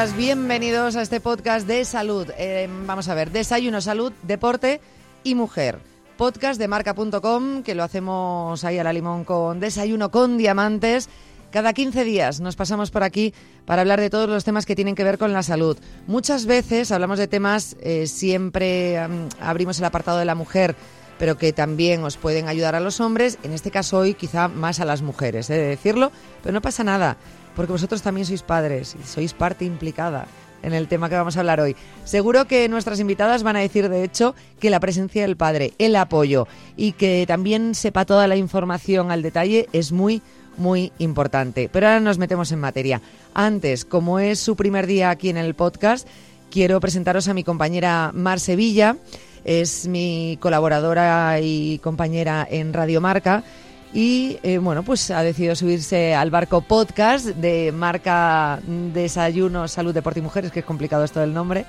Bienvenidos a este podcast de salud. Eh, vamos a ver, desayuno, salud, deporte y mujer. Podcast de marca.com que lo hacemos ahí a la limón con desayuno con diamantes. Cada 15 días nos pasamos por aquí para hablar de todos los temas que tienen que ver con la salud. Muchas veces hablamos de temas, eh, siempre abrimos el apartado de la mujer, pero que también os pueden ayudar a los hombres. En este caso hoy quizá más a las mujeres, he de decirlo, pero no pasa nada, porque vosotros también sois padres y sois parte implicada en el tema que vamos a hablar hoy. Seguro que nuestras invitadas van a decir, de hecho, que la presencia del padre, el apoyo y que también sepa toda la información al detalle es muy muy importante. Pero ahora nos metemos en materia. Antes, como es su primer día aquí en el podcast, quiero presentaros a mi compañera Mar Sevilla. Es mi colaboradora y compañera en Radio Marca. Y eh, bueno, pues ha decidido subirse al barco podcast de marca Desayuno, Salud, Deporte y Mujeres, que es complicado esto del nombre.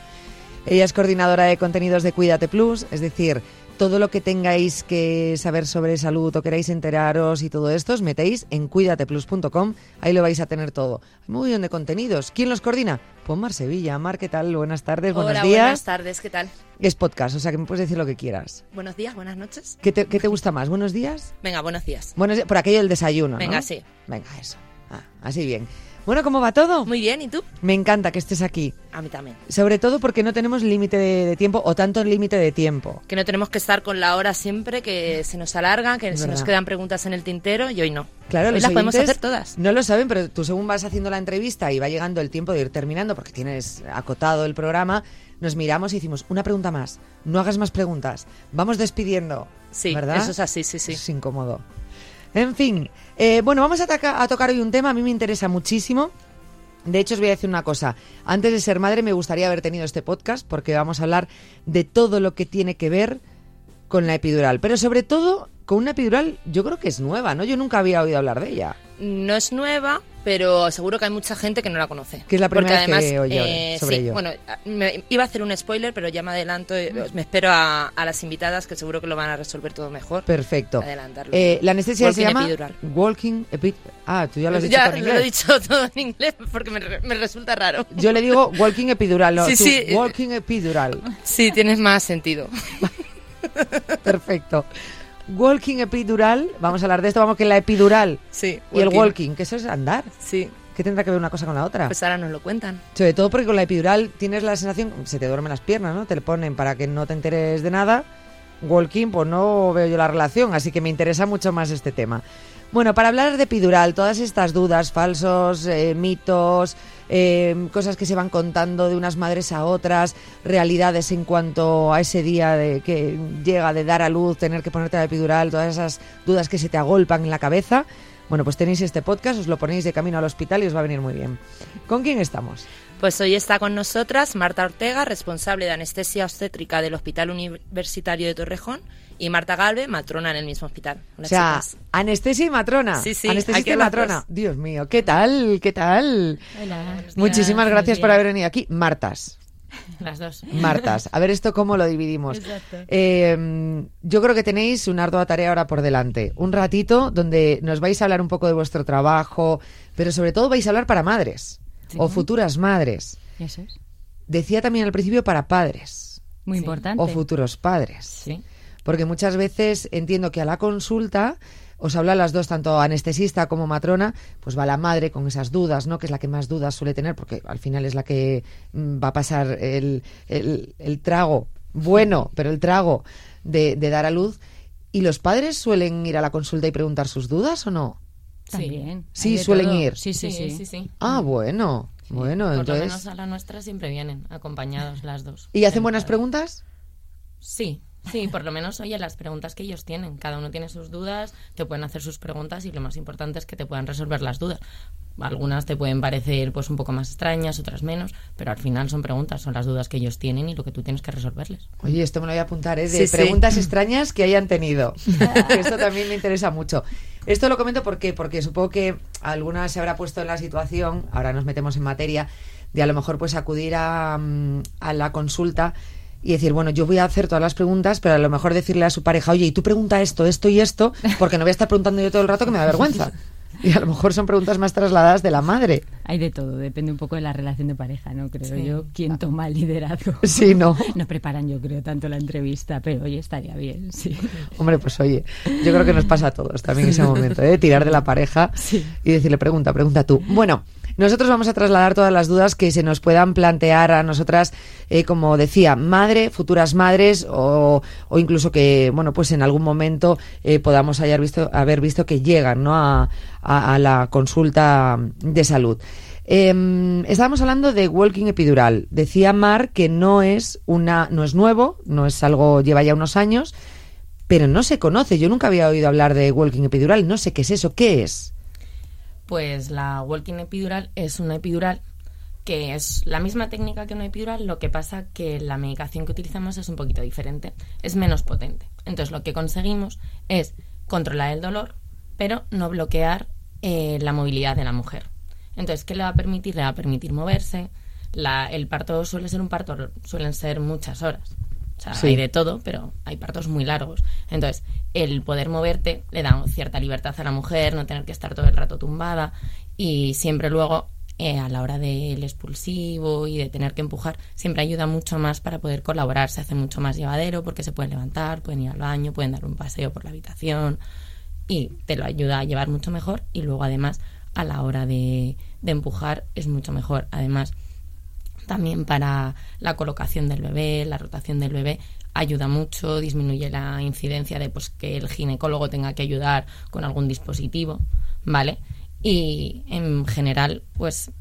Ella es coordinadora de contenidos de Cuídate Plus, es decir, todo lo que tengáis que saber sobre salud o queráis enteraros y todo esto, os metéis en cuidateplus.com, ahí lo vais a tener todo. Hay muy bien de contenidos. ¿Quién los coordina? Pues Mar Sevilla. Mar, ¿qué tal? Buenas tardes, Hola, buenos días. buenas tardes, ¿qué tal? Es podcast, o sea que me puedes decir lo que quieras. Buenos días, buenas noches. ¿Qué te, qué te gusta más? ¿Buenos días? Venga, buenos días. Buenos días, por aquello del desayuno, ¿no? Venga, sí. Venga, eso. Ah, así bien. Bueno, ¿cómo va todo? Muy bien, ¿y tú? Me encanta que estés aquí. A mí también. Sobre todo porque no tenemos límite de, de tiempo o tanto límite de tiempo. Que no tenemos que estar con la hora siempre, que se nos alarga, que Es se nos quedan preguntas en el tintero y hoy no. Claro, hoy los las podemos hacer todas. No lo saben, pero tú según vas haciendo la entrevista y va llegando el tiempo de ir terminando porque tienes acotado el programa, nos miramos y decimos, una pregunta más, no hagas más preguntas, vamos despidiendo. Sí, ¿verdad? eso es así, sí, sí. Es incómodo. En fin, eh, bueno, vamos a, a tocar hoy un tema, a mí me interesa muchísimo. De hecho, os voy a decir una cosa. Antes de ser madre me gustaría haber tenido este podcast porque vamos a hablar de todo lo que tiene que ver con la epidural. Pero sobre todo con una epidural yo creo que es nueva, ¿no? Yo nunca había oído hablar de ella. No es nueva, pero seguro que hay mucha gente que no la conoce. Que es la primera Porque vez además, que oye eh, sobre sí, ello. Bueno, me- iba a hacer un spoiler, pero ya me adelanto, eh, me espero a, a las invitadas que seguro que lo van a resolver todo mejor. Perfecto. Adelantarlo. Eh, la anestesia se llama epidural. Walking epi- Ah, tú ya lo has dicho ya en lo inglés. he dicho todo en inglés porque me, me resulta raro. Yo le digo walking epidural, no, Sí, sí. walking epidural. Sí, tienes más sentido. Perfecto. Walking epidural, vamos a hablar de esto, vamos que la epidural Sí. y el walking, que eso es andar. Sí. ¿Qué tendrá que ver una cosa con la otra? Pues ahora nos lo cuentan. Sobre todo porque con la epidural tienes la sensación, se te duermen las piernas, ¿no? Te le ponen para que no te enteres de nada. Walking, pues no veo yo la relación, así que me interesa mucho más este tema. Bueno, para hablar de epidural, todas estas dudas, falsos, eh, mitos, eh, cosas que se van contando de unas madres a otras, realidades en cuanto a ese día de que llega de dar a luz, tener que ponerte la epidural, todas esas dudas que se te agolpan en la cabeza. Bueno, pues tenéis este podcast, os lo ponéis de camino al hospital y os va a venir muy bien. ¿Con quién estamos? Pues hoy está con nosotras Marta Ortega, responsable de anestesia obstétrica del Hospital Universitario de Torrejón, y Marta Galve, matrona en el mismo hospital. O sea, chicas. anestesia y matrona. Sí, sí, que y matrona. Dios mío, ¿qué tal? ¿Qué tal? Hola. Muchísimas gracias por haber venido aquí. Martas. Las dos. Martas. A ver esto cómo lo dividimos. Exacto. Eh, yo creo que tenéis una ardua tarea ahora por delante. Un ratito donde nos vais a hablar un poco de vuestro trabajo, pero sobre todo vais a hablar para madres Sí. o futuras madres. Eso es. Decía también al principio para padres Muy Sí. importante. o futuros padres. Sí. Porque muchas veces entiendo que a la consulta os habla las dos, tanto anestesista como matrona, pues va la madre con esas dudas, ¿no? Que es la que más dudas suele tener, porque al final es la que mm, va a pasar el, el- el trago, bueno, pero el trago de, de dar a luz. ¿Y los padres suelen ir a la consulta y preguntar sus dudas o no? También. Sí, suelen todo. ir. Sí, sí, sí. sí, sí. Ah, bueno, Sí. bueno, Por lo entonces... menos a la nuestra siempre vienen acompañados las dos. ¿Y hacen buenas preguntas? Sí, sí, por lo menos oye las preguntas que ellos tienen. Cada uno tiene sus dudas, te pueden hacer sus preguntas y lo más importante es que te puedan resolver las dudas. Algunas te pueden parecer pues un poco más extrañas, otras menos, pero al final son preguntas, son las dudas que ellos tienen y lo que tú tienes que resolverles. Oye, esto me lo voy a apuntar, ¿eh? De Sí, sí. preguntas extrañas que hayan tenido. Esto también me interesa mucho. Esto lo comento ¿por qué? porque supongo que alguna se habrá puesto en la situación, ahora nos metemos en materia, de a lo mejor pues acudir a, mm, a la consulta y decir, bueno, yo voy a hacer todas las preguntas, pero a lo mejor decirle a su pareja, oye, y tú pregunta esto, esto y esto, porque no voy a estar preguntando yo todo el rato que me da vergüenza. Y a lo mejor son preguntas más trasladadas de la madre. Hay de todo, depende un poco de la relación de pareja, ¿no? Creo Sí. yo, quién toma el liderazgo. Sí, ¿no? No preparan, yo creo, tanto la entrevista, pero oye, estaría bien, sí. Hombre, pues oye, yo creo que nos pasa a todos también ese momento, ¿eh? Tirar de la pareja Sí. y decirle, pregunta, pregunta tú. Bueno, nosotros vamos a trasladar todas las dudas que se nos puedan plantear a nosotras, eh, como decía, madre, futuras madres o, o incluso que, bueno, pues en algún momento eh, podamos haber visto, haber visto que llegan, ¿no? A, a- la consulta de salud. Eh, estábamos hablando de walking epidural. Decía Mar que no es una, no es nuevo, no es algo, lleva ya unos años, pero no se conoce. Yo nunca había oído hablar de walking epidural. No sé qué es eso. ¿Qué es? Pues la walking epidural es una epidural que es la misma técnica que una epidural, lo que pasa que la medicación que utilizamos es un poquito diferente, es menos potente. Entonces lo que conseguimos es controlar el dolor, pero no bloquear eh, la movilidad de la mujer. Entonces, ¿qué le va a permitir? Le va a permitir moverse. La- el parto suele ser un parto, suelen ser muchas horas. O sea, Sí. hay de todo, pero hay partos muy largos. Entonces, el poder moverte le da cierta libertad a la mujer, no tener que estar todo el rato tumbada y siempre luego eh, a la hora del expulsivo y de tener que empujar, siempre ayuda mucho más para poder colaborar. Se hace mucho más llevadero porque se pueden levantar, pueden ir al baño, pueden dar un paseo por la habitación y te lo ayuda a llevar mucho mejor y luego además a la hora de, de empujar es mucho mejor. Además, también para la colocación del bebé, la rotación del bebé, ayuda mucho, disminuye la incidencia de pues que el ginecólogo tenga que ayudar con algún dispositivo, ¿vale? Y en general, pues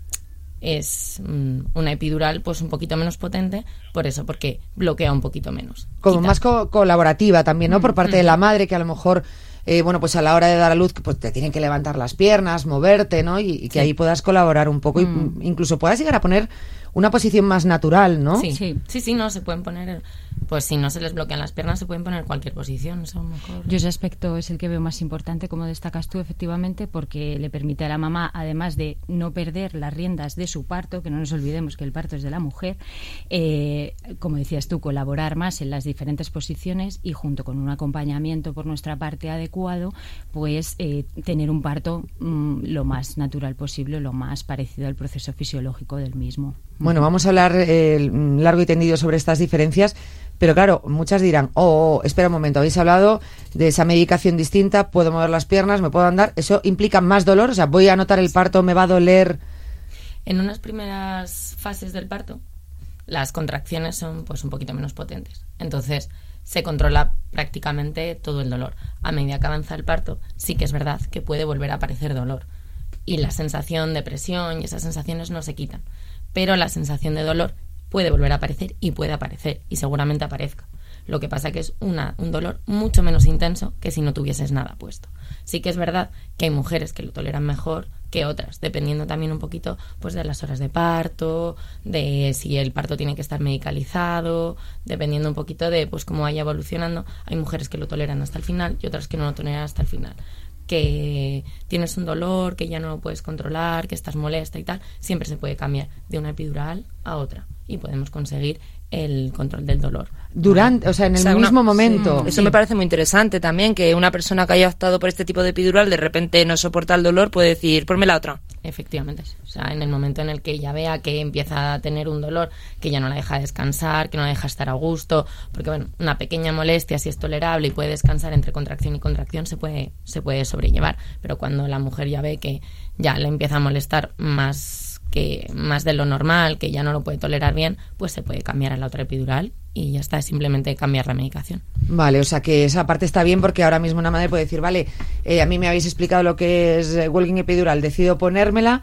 es mm, una epidural pues un poquito menos potente, por eso, porque bloquea un poquito menos. Como Quita- más co- colaborativa también, ¿no? Por parte de la madre, que a lo mejor, eh, bueno, pues a la hora de dar a luz, pues te tienen que levantar las piernas, moverte, ¿no? Y, y que ahí puedas colaborar un poco y mm, incluso puedas llegar a poner una posición más natural, ¿no? Sí, Sí. sí, sí, no, se pueden poner, pues si no se les bloquean las piernas, se pueden poner cualquier posición, eso mejor. Yo ese aspecto es el que veo más importante, como destacas tú, efectivamente, porque le permite a la mamá, además de no perder las riendas de su parto, que no nos olvidemos que el parto es de la mujer, eh, como decías tú, colaborar más en las diferentes posiciones y junto con un acompañamiento por nuestra parte adecuado, pues eh, tener un parto mm, lo más natural posible, lo más parecido al proceso fisiológico del mismo. Bueno, vamos a hablar eh, largo y tendido sobre estas diferencias, pero claro, muchas dirán, oh, oh, espera un momento, habéis hablado de esa medicación distinta, puedo mover las piernas, me puedo andar, ¿eso implica más dolor? O sea, voy a notar el parto, me va a doler. En unas primeras fases del parto, las contracciones son pues un poquito menos potentes. Entonces, se controla prácticamente todo el dolor. A medida que avanza el parto, sí que es verdad que puede volver a aparecer dolor. Y la sensación de presión y esas sensaciones no se quitan. Pero la sensación de dolor puede volver a aparecer y puede aparecer y seguramente aparezca. Lo que pasa que es una, un dolor mucho menos intenso que si no tuvieses nada puesto. Sí que es verdad que hay mujeres que lo toleran mejor que otras, dependiendo también un poquito pues de las horas de parto, de si el parto tiene que estar medicalizado, dependiendo un poquito de pues cómo vaya evolucionando. Hay mujeres que lo toleran hasta el final y otras que no lo toleran hasta el final que tienes un dolor, que ya no lo puedes controlar, que estás molesta y tal, siempre se puede cambiar de una epidural a otra y podemos conseguir el control del dolor. Durante, o sea, en el O sea, una- mismo momento. Eso me parece muy interesante también, que una persona que haya optado por este tipo de epidural de repente no soporta el dolor puede decir, ponme la otra. Efectivamente. O sea, en el momento en el que ella vea que empieza a tener un dolor, que ya no la deja descansar, que no la deja estar a gusto, porque bueno, una pequeña molestia si es tolerable y puede descansar entre contracción y contracción se puede se puede sobrellevar, pero cuando la mujer ya ve que ya le empieza a molestar más que más de lo normal, que ya no lo puede tolerar bien, pues se puede cambiar a la otra epidural y ya está, es simplemente cambiar la medicación. Vale, o sea que esa parte está bien porque ahora mismo una madre puede decir, vale, eh, a mí me habéis explicado lo que es eh, walking epidural, decido ponérmela,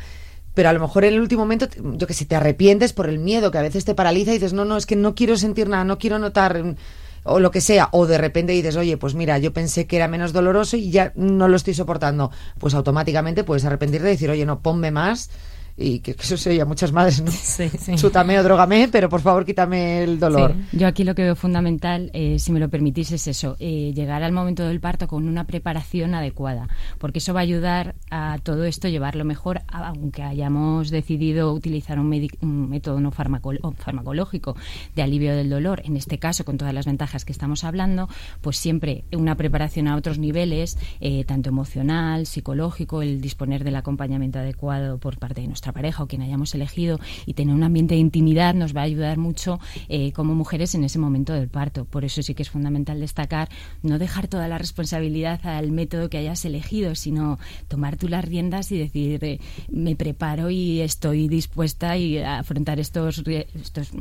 pero a lo mejor en el último momento, yo que sé, te arrepientes por el miedo que a veces te paraliza y dices, no, no, es que no quiero sentir nada, no quiero notar mm, o lo que sea, o de repente dices, oye, pues mira, yo pensé que era menos doloroso y ya no lo estoy soportando, pues automáticamente puedes arrepentirte y decir, oye, no, ponme más y que, que eso se oye a muchas madres, ¿no? Sí, sí. Chútame o drogame, pero por favor quítame el dolor. Sí. Yo aquí lo que veo fundamental, eh, si me lo permitís, es eso, eh, llegar al momento del parto con una preparación adecuada, porque eso va a ayudar a todo esto llevarlo mejor, aunque hayamos decidido utilizar un, un método no farmacol farmacológico de alivio del dolor, en este caso con todas las ventajas que estamos hablando, pues siempre una preparación a otros niveles, eh, tanto emocional, psicológico, el disponer del acompañamiento adecuado por parte de nuestra pareja o quien hayamos elegido y tener un ambiente de intimidad nos va a ayudar mucho eh, como mujeres en ese momento del parto. Por eso sí que es fundamental destacar no dejar toda la responsabilidad al método que hayas elegido, sino tomar tú las riendas y decir eh, me preparo y estoy dispuesta a afrontar estos, estos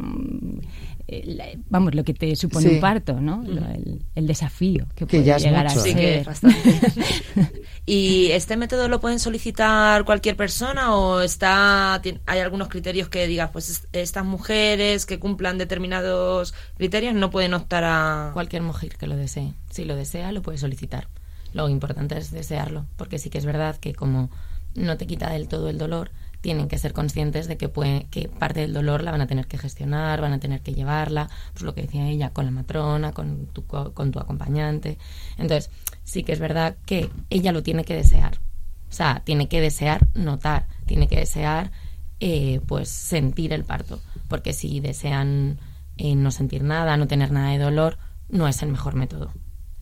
mm, eh, vamos, lo que te supone Sí. un parto, ¿no? Lo- el, el desafío que, Que puede ya es llegar mucho. a Sí, ser. que es bastante. ¿Y este método lo pueden solicitar cualquier persona o está hay algunos criterios que digas, pues es- estas mujeres que cumplan determinados criterios no pueden optar a... Cualquier mujer que lo desee. Si lo desea, lo puede solicitar. Lo importante es desearlo, porque sí que es verdad que como no te quita del todo el dolor, tienen que ser conscientes de que, que parte del dolor la van a tener que gestionar, van a tener que llevarla, pues lo que decía ella, con la matrona, con tu, co- con tu acompañante. Entonces, sí que es verdad que ella lo tiene que desear. O sea, tiene que desear notar, tiene que desear eh, pues sentir el parto. Porque si desean eh, no sentir nada, no tener nada de dolor, no es el mejor método.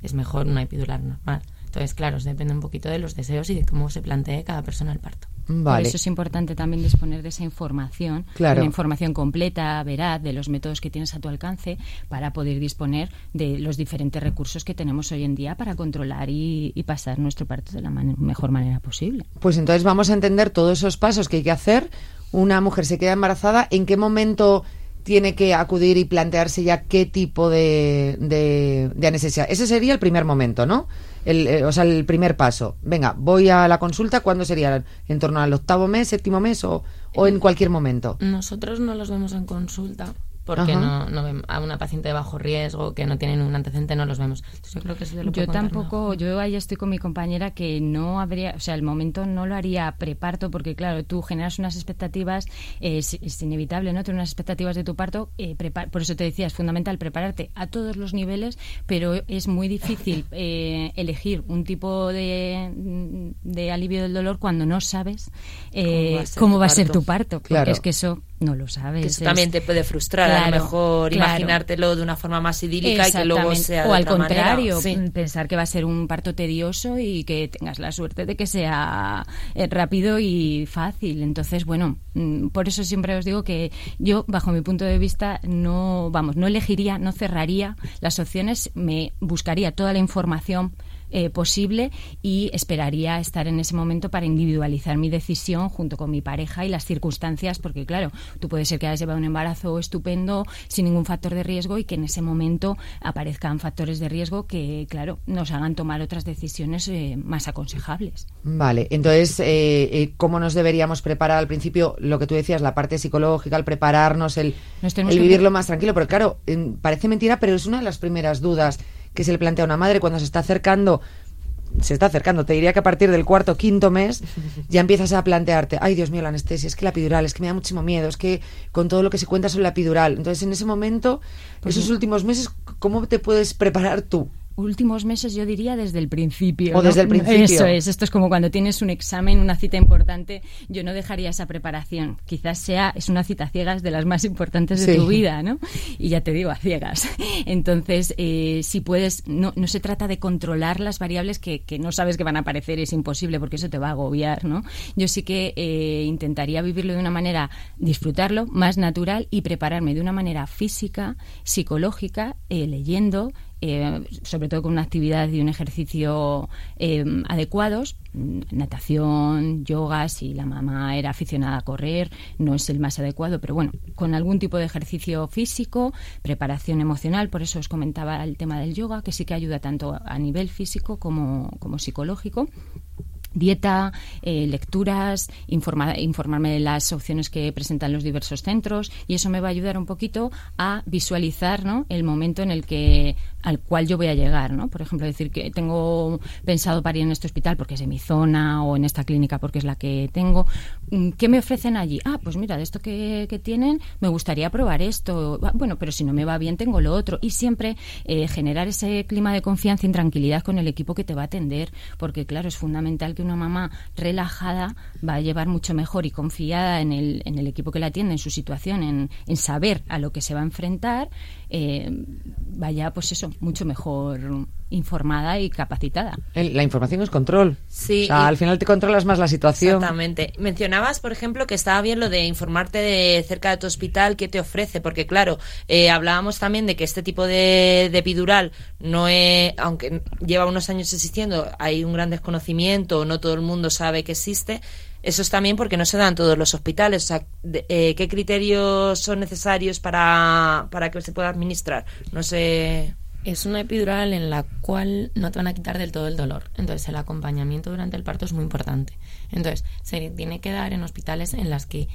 Es mejor una epidural normal. Entonces, claro, depende un poquito de los deseos y de cómo se plantee cada persona el parto. Por eso es importante también disponer de esa información, Claro. una información completa, veraz, de los métodos que tienes a tu alcance para poder disponer de los diferentes recursos que tenemos hoy en día para controlar y, y pasar nuestro parto de la man- mejor manera posible. Pues entonces vamos a entender todos esos pasos que hay que hacer. Una mujer se queda embarazada, ¿en qué momento tiene que acudir y plantearse ya qué tipo de, de, de anestesia? Ese sería el primer momento, ¿no? El, eh, o sea, el primer paso. Venga, voy a la consulta, ¿cuándo sería? ¿En torno al octavo mes, séptimo mes o, o en cualquier momento? Nosotros no los vemos en consulta porque no, a una paciente de bajo riesgo que no tiene ningún antecedente no los vemos. Entonces yo creo que te lo Yo tampoco, mejor. yo ahí estoy con mi compañera que no habría, o sea, el momento no lo haría preparto porque claro, tú generas unas expectativas, eh, es, es inevitable, ¿no? Tener unas expectativas de tu parto, eh, por eso te decía, es fundamental prepararte a todos los niveles, pero es muy difícil eh, elegir un tipo de, de alivio del dolor cuando no sabes eh, ¿Cómo va a ser cómo tu va a ser parto? tu parto, porque Claro. es que eso no lo sabes. Que eso es- también te puede frustrar, a lo mejor claro. imaginártelo de una forma más idílica y que luego sea de o al otra manera. contrario Sí. pensar que va a ser un parto tedioso y que tengas la suerte de que sea eh, rápido y fácil entonces bueno mm, por eso siempre os digo que yo bajo mi punto de vista no vamos no elegiría no cerraría las opciones me buscaría toda la información eh, posible y esperaría estar en ese momento para individualizar mi decisión junto con mi pareja y las circunstancias, porque claro, tú puedes ser que hayas llevado un embarazo estupendo sin ningún factor de riesgo y que en ese momento aparezcan factores de riesgo que, claro, nos hagan tomar otras decisiones eh, más aconsejables. Vale, entonces, eh, eh, ¿cómo nos deberíamos preparar al principio? Lo que tú decías, la parte psicológica, el prepararnos, el, el que- vivirlo más tranquilo. Porque claro, em, parece mentira, pero es una de las primeras dudas que se le plantea a una madre cuando se está acercando. Se está acercando, te diría que a partir del cuarto, quinto mes ya empiezas a plantearte, ay Dios mío, la anestesia, es que la epidural, es que me da muchísimo miedo, es que con todo lo que se cuenta sobre la epidural. Entonces, en ese momento, Pues esos últimos meses, ¿cómo te puedes preparar tú? Últimos meses, yo diría desde el principio. O ¿no? desde el principio. Eso es, esto es como cuando tienes un examen, una cita importante. Yo no dejaría esa preparación. Quizás sea, es una cita a ciegas de las más importantes de Sí. tu vida, ¿no? Y ya te digo, a ciegas. Entonces, eh, si puedes, no, no se trata de controlar las variables que, que no sabes que van a aparecer, es imposible porque eso te va a agobiar, ¿no? Yo sí que eh, intentaría vivirlo de una manera, disfrutarlo más natural y prepararme de una manera física, psicológica, eh, leyendo, eh, sobre todo con una actividad y un ejercicio eh, adecuados, natación, yoga, si la mamá era aficionada a correr, no es el más adecuado, pero bueno, con algún tipo de ejercicio físico, preparación emocional, por eso os comentaba el tema del yoga, que sí que ayuda tanto a nivel físico como, como psicológico dieta, eh, lecturas, informa- informarme de las opciones que presentan los diversos centros y eso me va a ayudar un poquito a visualizar ¿no? el momento en el que al cual yo voy a llegar, ¿no? Por ejemplo, decir que tengo pensado parir en este hospital porque es de mi zona o en esta clínica porque es la que tengo. Mm, ¿Qué me ofrecen allí? Ah, pues mira, de esto que, que tienen, me gustaría probar esto. Ah, bueno, pero si no me va bien, tengo lo otro. Y siempre eh, generar ese clima de confianza y tranquilidad con el equipo que te va a atender, porque claro, es fundamental que una mamá relajada va a llevar mucho mejor y confiada en el, en el equipo que la atiende, en su situación, en, en saber a lo que se va a enfrentar, eh, vaya, pues eso, mucho mejor informada y capacitada. La información es control. Sí. O sea, al final te controlas más la situación. Exactamente. Mencionabas, por ejemplo, que estaba bien lo de informarte de cerca de tu hospital qué te ofrece, porque claro, eh, hablábamos también de que este tipo de, de epidural no es, aunque lleva unos años existiendo, hay un gran desconocimiento, no todo el mundo sabe que existe. Eso es también porque no se dan todos los hospitales. O sea, de- eh, ¿qué criterios son necesarios para, para que se pueda administrar? No sé. Es una epidural en la cual no te van a quitar del todo el dolor. Entonces, el acompañamiento durante el parto es muy importante. Entonces, se tiene que dar en hospitales en las que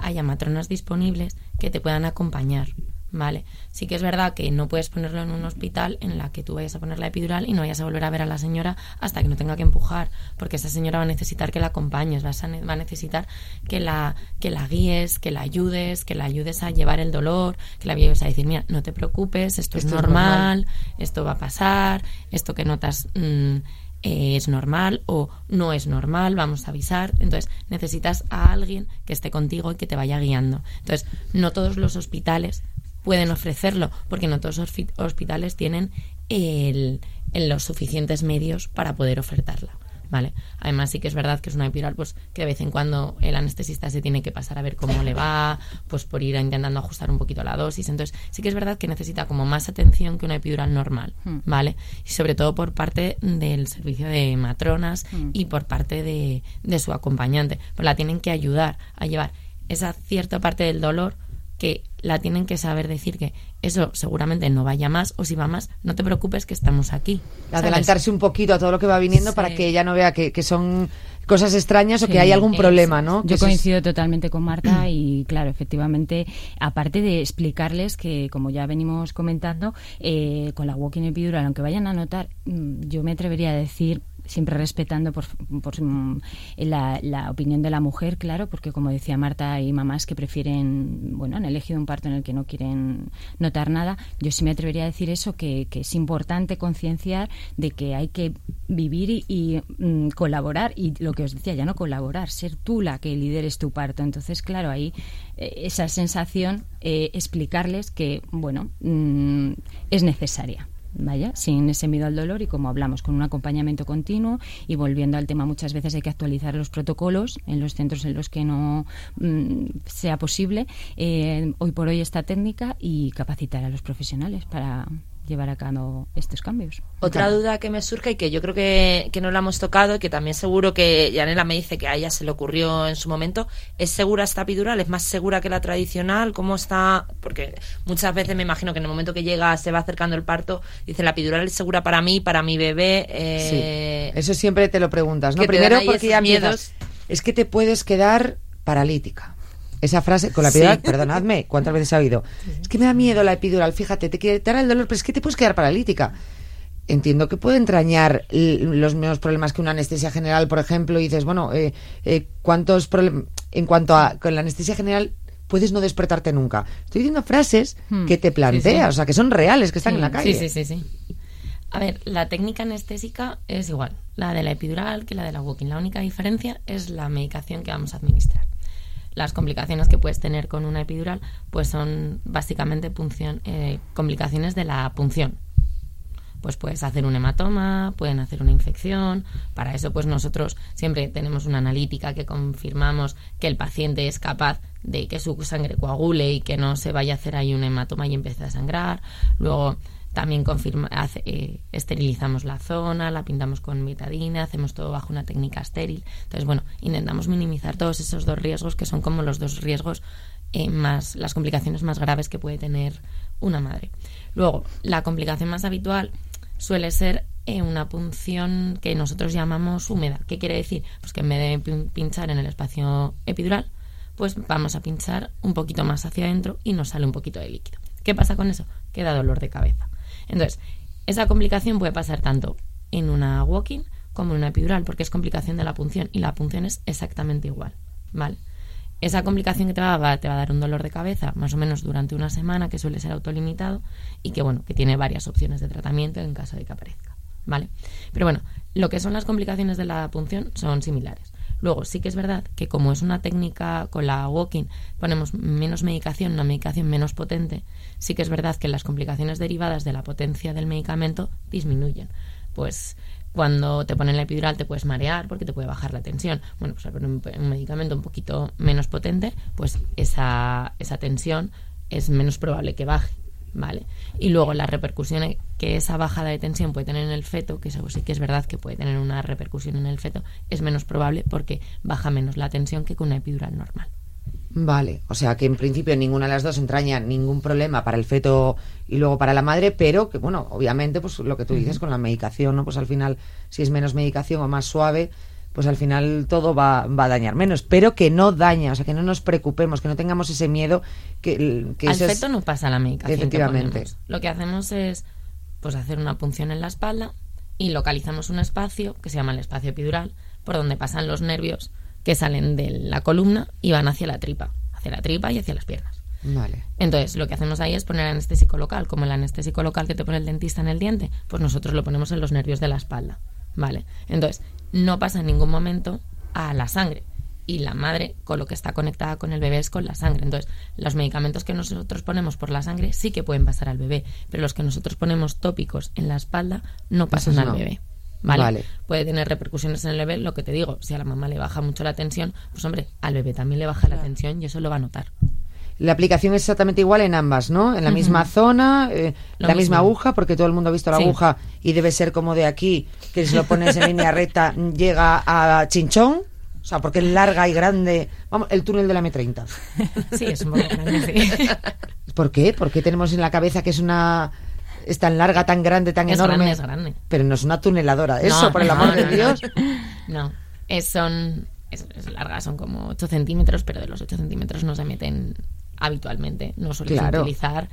haya matronas disponibles que te puedan acompañar. ¿Vale? Sí que es verdad que no puedes ponerlo en un hospital en la que tú vayas a poner la epidural y no vayas a volver a ver a la señora hasta que no tenga que empujar, porque esa señora va a necesitar que la acompañes, vas a ne- va a necesitar que la, que la guíes, que la ayudes, que la ayudes a llevar el dolor, que la ayudes a decir, mira, no te preocupes, esto, Esto es es normal, normal. esto va a pasar, esto que notas mm, eh, es normal o no es normal, vamos a avisar. Entonces, necesitas a alguien que esté contigo y que te vaya guiando. Entonces, no todos los hospitales pueden ofrecerlo, porque no todos los hospi- hospitales tienen el, el- los suficientes medios para poder ofertarla. ¿Vale? Además sí que es verdad que es una epidural pues que de vez en cuando el anestesista se tiene que pasar a ver cómo le va, pues por ir intentando ajustar un poquito la dosis. Entonces sí que es verdad que necesita como más atención que una epidural normal, ¿vale? Y sobre todo por parte del servicio de matronas y por parte de, de su acompañante. Pues la tienen que ayudar a llevar esa cierta parte del dolor que la tienen que saber decir que eso seguramente no vaya más o si va más, no te preocupes que estamos aquí. ¿sabes? Adelantarse un poquito a todo lo que va viniendo Sí. para que ella no vea que, que son cosas extrañas o que hay algún problema, ¿no? Que Yo es- coincido totalmente con Marta y claro, efectivamente, aparte de explicarles que, como ya venimos comentando, eh, con la walking epidural, aunque vayan a notar, mm, yo me atrevería a decir siempre respetando por, mm, la, la opinión de la mujer, claro, porque como decía Marta, hay mamás que prefieren, bueno, han elegido un parto en el que no quieren notar nada. Yo sí me atrevería a decir eso, que, que es importante concienciar de que hay que vivir y, y, mm, colaborar y lo que os decía, ya no colaborar, ser tú la que lideres tu parto. Entonces, claro, ahí eh, esa sensación, eh, explicarles que, bueno, mm, es necesaria. Vaya, sin ese miedo al dolor y como hablamos, con un acompañamiento continuo y volviendo al tema, muchas veces hay que actualizar los protocolos en los centros en los que no mm, sea posible. eh, hoy por hoy esta técnica y capacitar a los profesionales para llevar a cabo estos cambios. Otra duda que me surge y que yo creo que, que no la hemos tocado y que también seguro que Yanela me dice que a ella se le ocurrió en su momento, ¿es segura esta epidural? ¿Es más segura que la tradicional? ¿Cómo está? Porque muchas veces me imagino que en el momento que llega, se va acercando el parto, dice la epidural es segura para mí, para mi bebé. eh, Sí, eso siempre te lo preguntas, ¿no? Primero porque ya miedos. empiezas, es que te puedes quedar paralítica. Esa frase, con la epidural, Sí. perdonadme, ¿cuántas veces ha oído? Es que me da miedo la epidural, fíjate, te quitará el dolor, pero es que te puedes quedar paralítica. Entiendo que puede entrañar los mismos problemas que una anestesia general, por ejemplo, y dices, bueno, eh, eh, ¿cuántos problemas? En cuanto a con la anestesia general, puedes no despertarte nunca. Estoy diciendo frases Hmm. que te planteas, Sí, sí. o sea, que son reales, que están en la calle. Sí, sí, sí, sí. A ver, la técnica anestésica es igual, la de la epidural que la de la walking. La única diferencia es la medicación que vamos a administrar. Las complicaciones que puedes tener con una epidural, pues son básicamente eh, complicaciones de la punción. Pues puedes hacer un hematoma, pueden hacer una infección. Para eso, pues nosotros siempre tenemos una analítica que confirmamos que el paciente es capaz de que su sangre coagule y que no se vaya a hacer ahí un hematoma y empiece a sangrar. Luego también confirma, hace- eh, esterilizamos la zona, la pintamos con betadina, hacemos todo bajo una técnica estéril. Entonces, bueno, intentamos minimizar todos esos dos riesgos que son como los dos riesgos eh, más, las complicaciones más graves que puede tener una madre. Luego, la complicación más habitual suele ser eh, una punción que nosotros llamamos húmeda. ¿Qué quiere decir? Pues que en vez de pin- pinchar en el espacio epidural, pues vamos a pinchar un poquito más hacia adentro y nos sale un poquito de líquido. ¿Qué pasa con eso? Que da dolor de cabeza. Entonces, esa complicación puede pasar tanto en una walking como en una epidural, porque es complicación de la punción y la punción es exactamente igual, ¿vale? Esa complicación que te va, a dar, te va a dar un dolor de cabeza más o menos durante una semana, que suele ser autolimitado y que, bueno, que tiene varias opciones de tratamiento en caso de que aparezca, ¿vale? Pero bueno, lo que son las complicaciones de la punción son similares. Luego, sí que es verdad que como es una técnica con la walking, ponemos menos medicación, una medicación menos potente, sí que es verdad que las complicaciones derivadas de la potencia del medicamento disminuyen. Pues cuando te ponen la epidural te puedes marear porque te puede bajar la tensión. Bueno, pues al un, un medicamento un poquito menos potente, pues esa, esa tensión es menos probable que baje. ¿Vale? Y luego las repercusiones que esa bajada de tensión puede tener en el feto, que eso sí que es verdad que puede tener una repercusión en el feto, es menos probable porque baja menos la tensión que con una epidural normal. Vale, o sea que en principio ninguna de las dos entraña ningún problema para el feto y luego para la madre, pero que bueno, obviamente pues lo que tú dices con la medicación, ¿no? Pues al final si es menos medicación o más suave, pues al final todo va, va a dañar menos, pero que no daña, o sea que no nos preocupemos, que no tengamos ese miedo que, que al feto no pasa la medicación. Efectivamente. lo que hacemos es pues hacer una punción en la espalda y localizamos un espacio que se llama el espacio epidural por donde pasan los nervios que salen de la columna y van hacia la tripa, hacia la tripa y hacia las piernas. Vale. Entonces, lo que hacemos ahí es poner anestésico local, como el anestésico local que te pone el dentista en el diente, pues nosotros lo ponemos en los nervios de la espalda. Vale. Entonces, no pasa en ningún momento a la sangre. Y la madre, con lo que está conectada con el bebé, es con la sangre. Entonces, los medicamentos que nosotros ponemos por la sangre sí que pueden pasar al bebé, pero los que nosotros ponemos tópicos en la espalda no pasan al bebé. ¿vale? Puede tener repercusiones en el bebé, lo que te digo, si a la mamá le baja mucho la tensión, pues hombre, al bebé también le baja la tensión y eso lo va a notar. La aplicación es exactamente igual en ambas, ¿no? En la misma zona, eh, la misma aguja, porque todo el mundo ha visto la aguja y debe ser como de aquí, que si lo pones en línea recta llega a Chinchón. O sea, porque es larga y grande. Vamos, el túnel de la M30. Sí, es muy grande, sí. ¿Por qué? ¿Por qué tenemos en la cabeza que es una es tan larga, tan grande, tan enorme. Grande, es grande. Pero no es una tuneladora, eso, por el amor de Dios. No, es, son, es, larga, son como 8 centímetros, pero de los 8 centímetros no se meten habitualmente. No suelen utilizar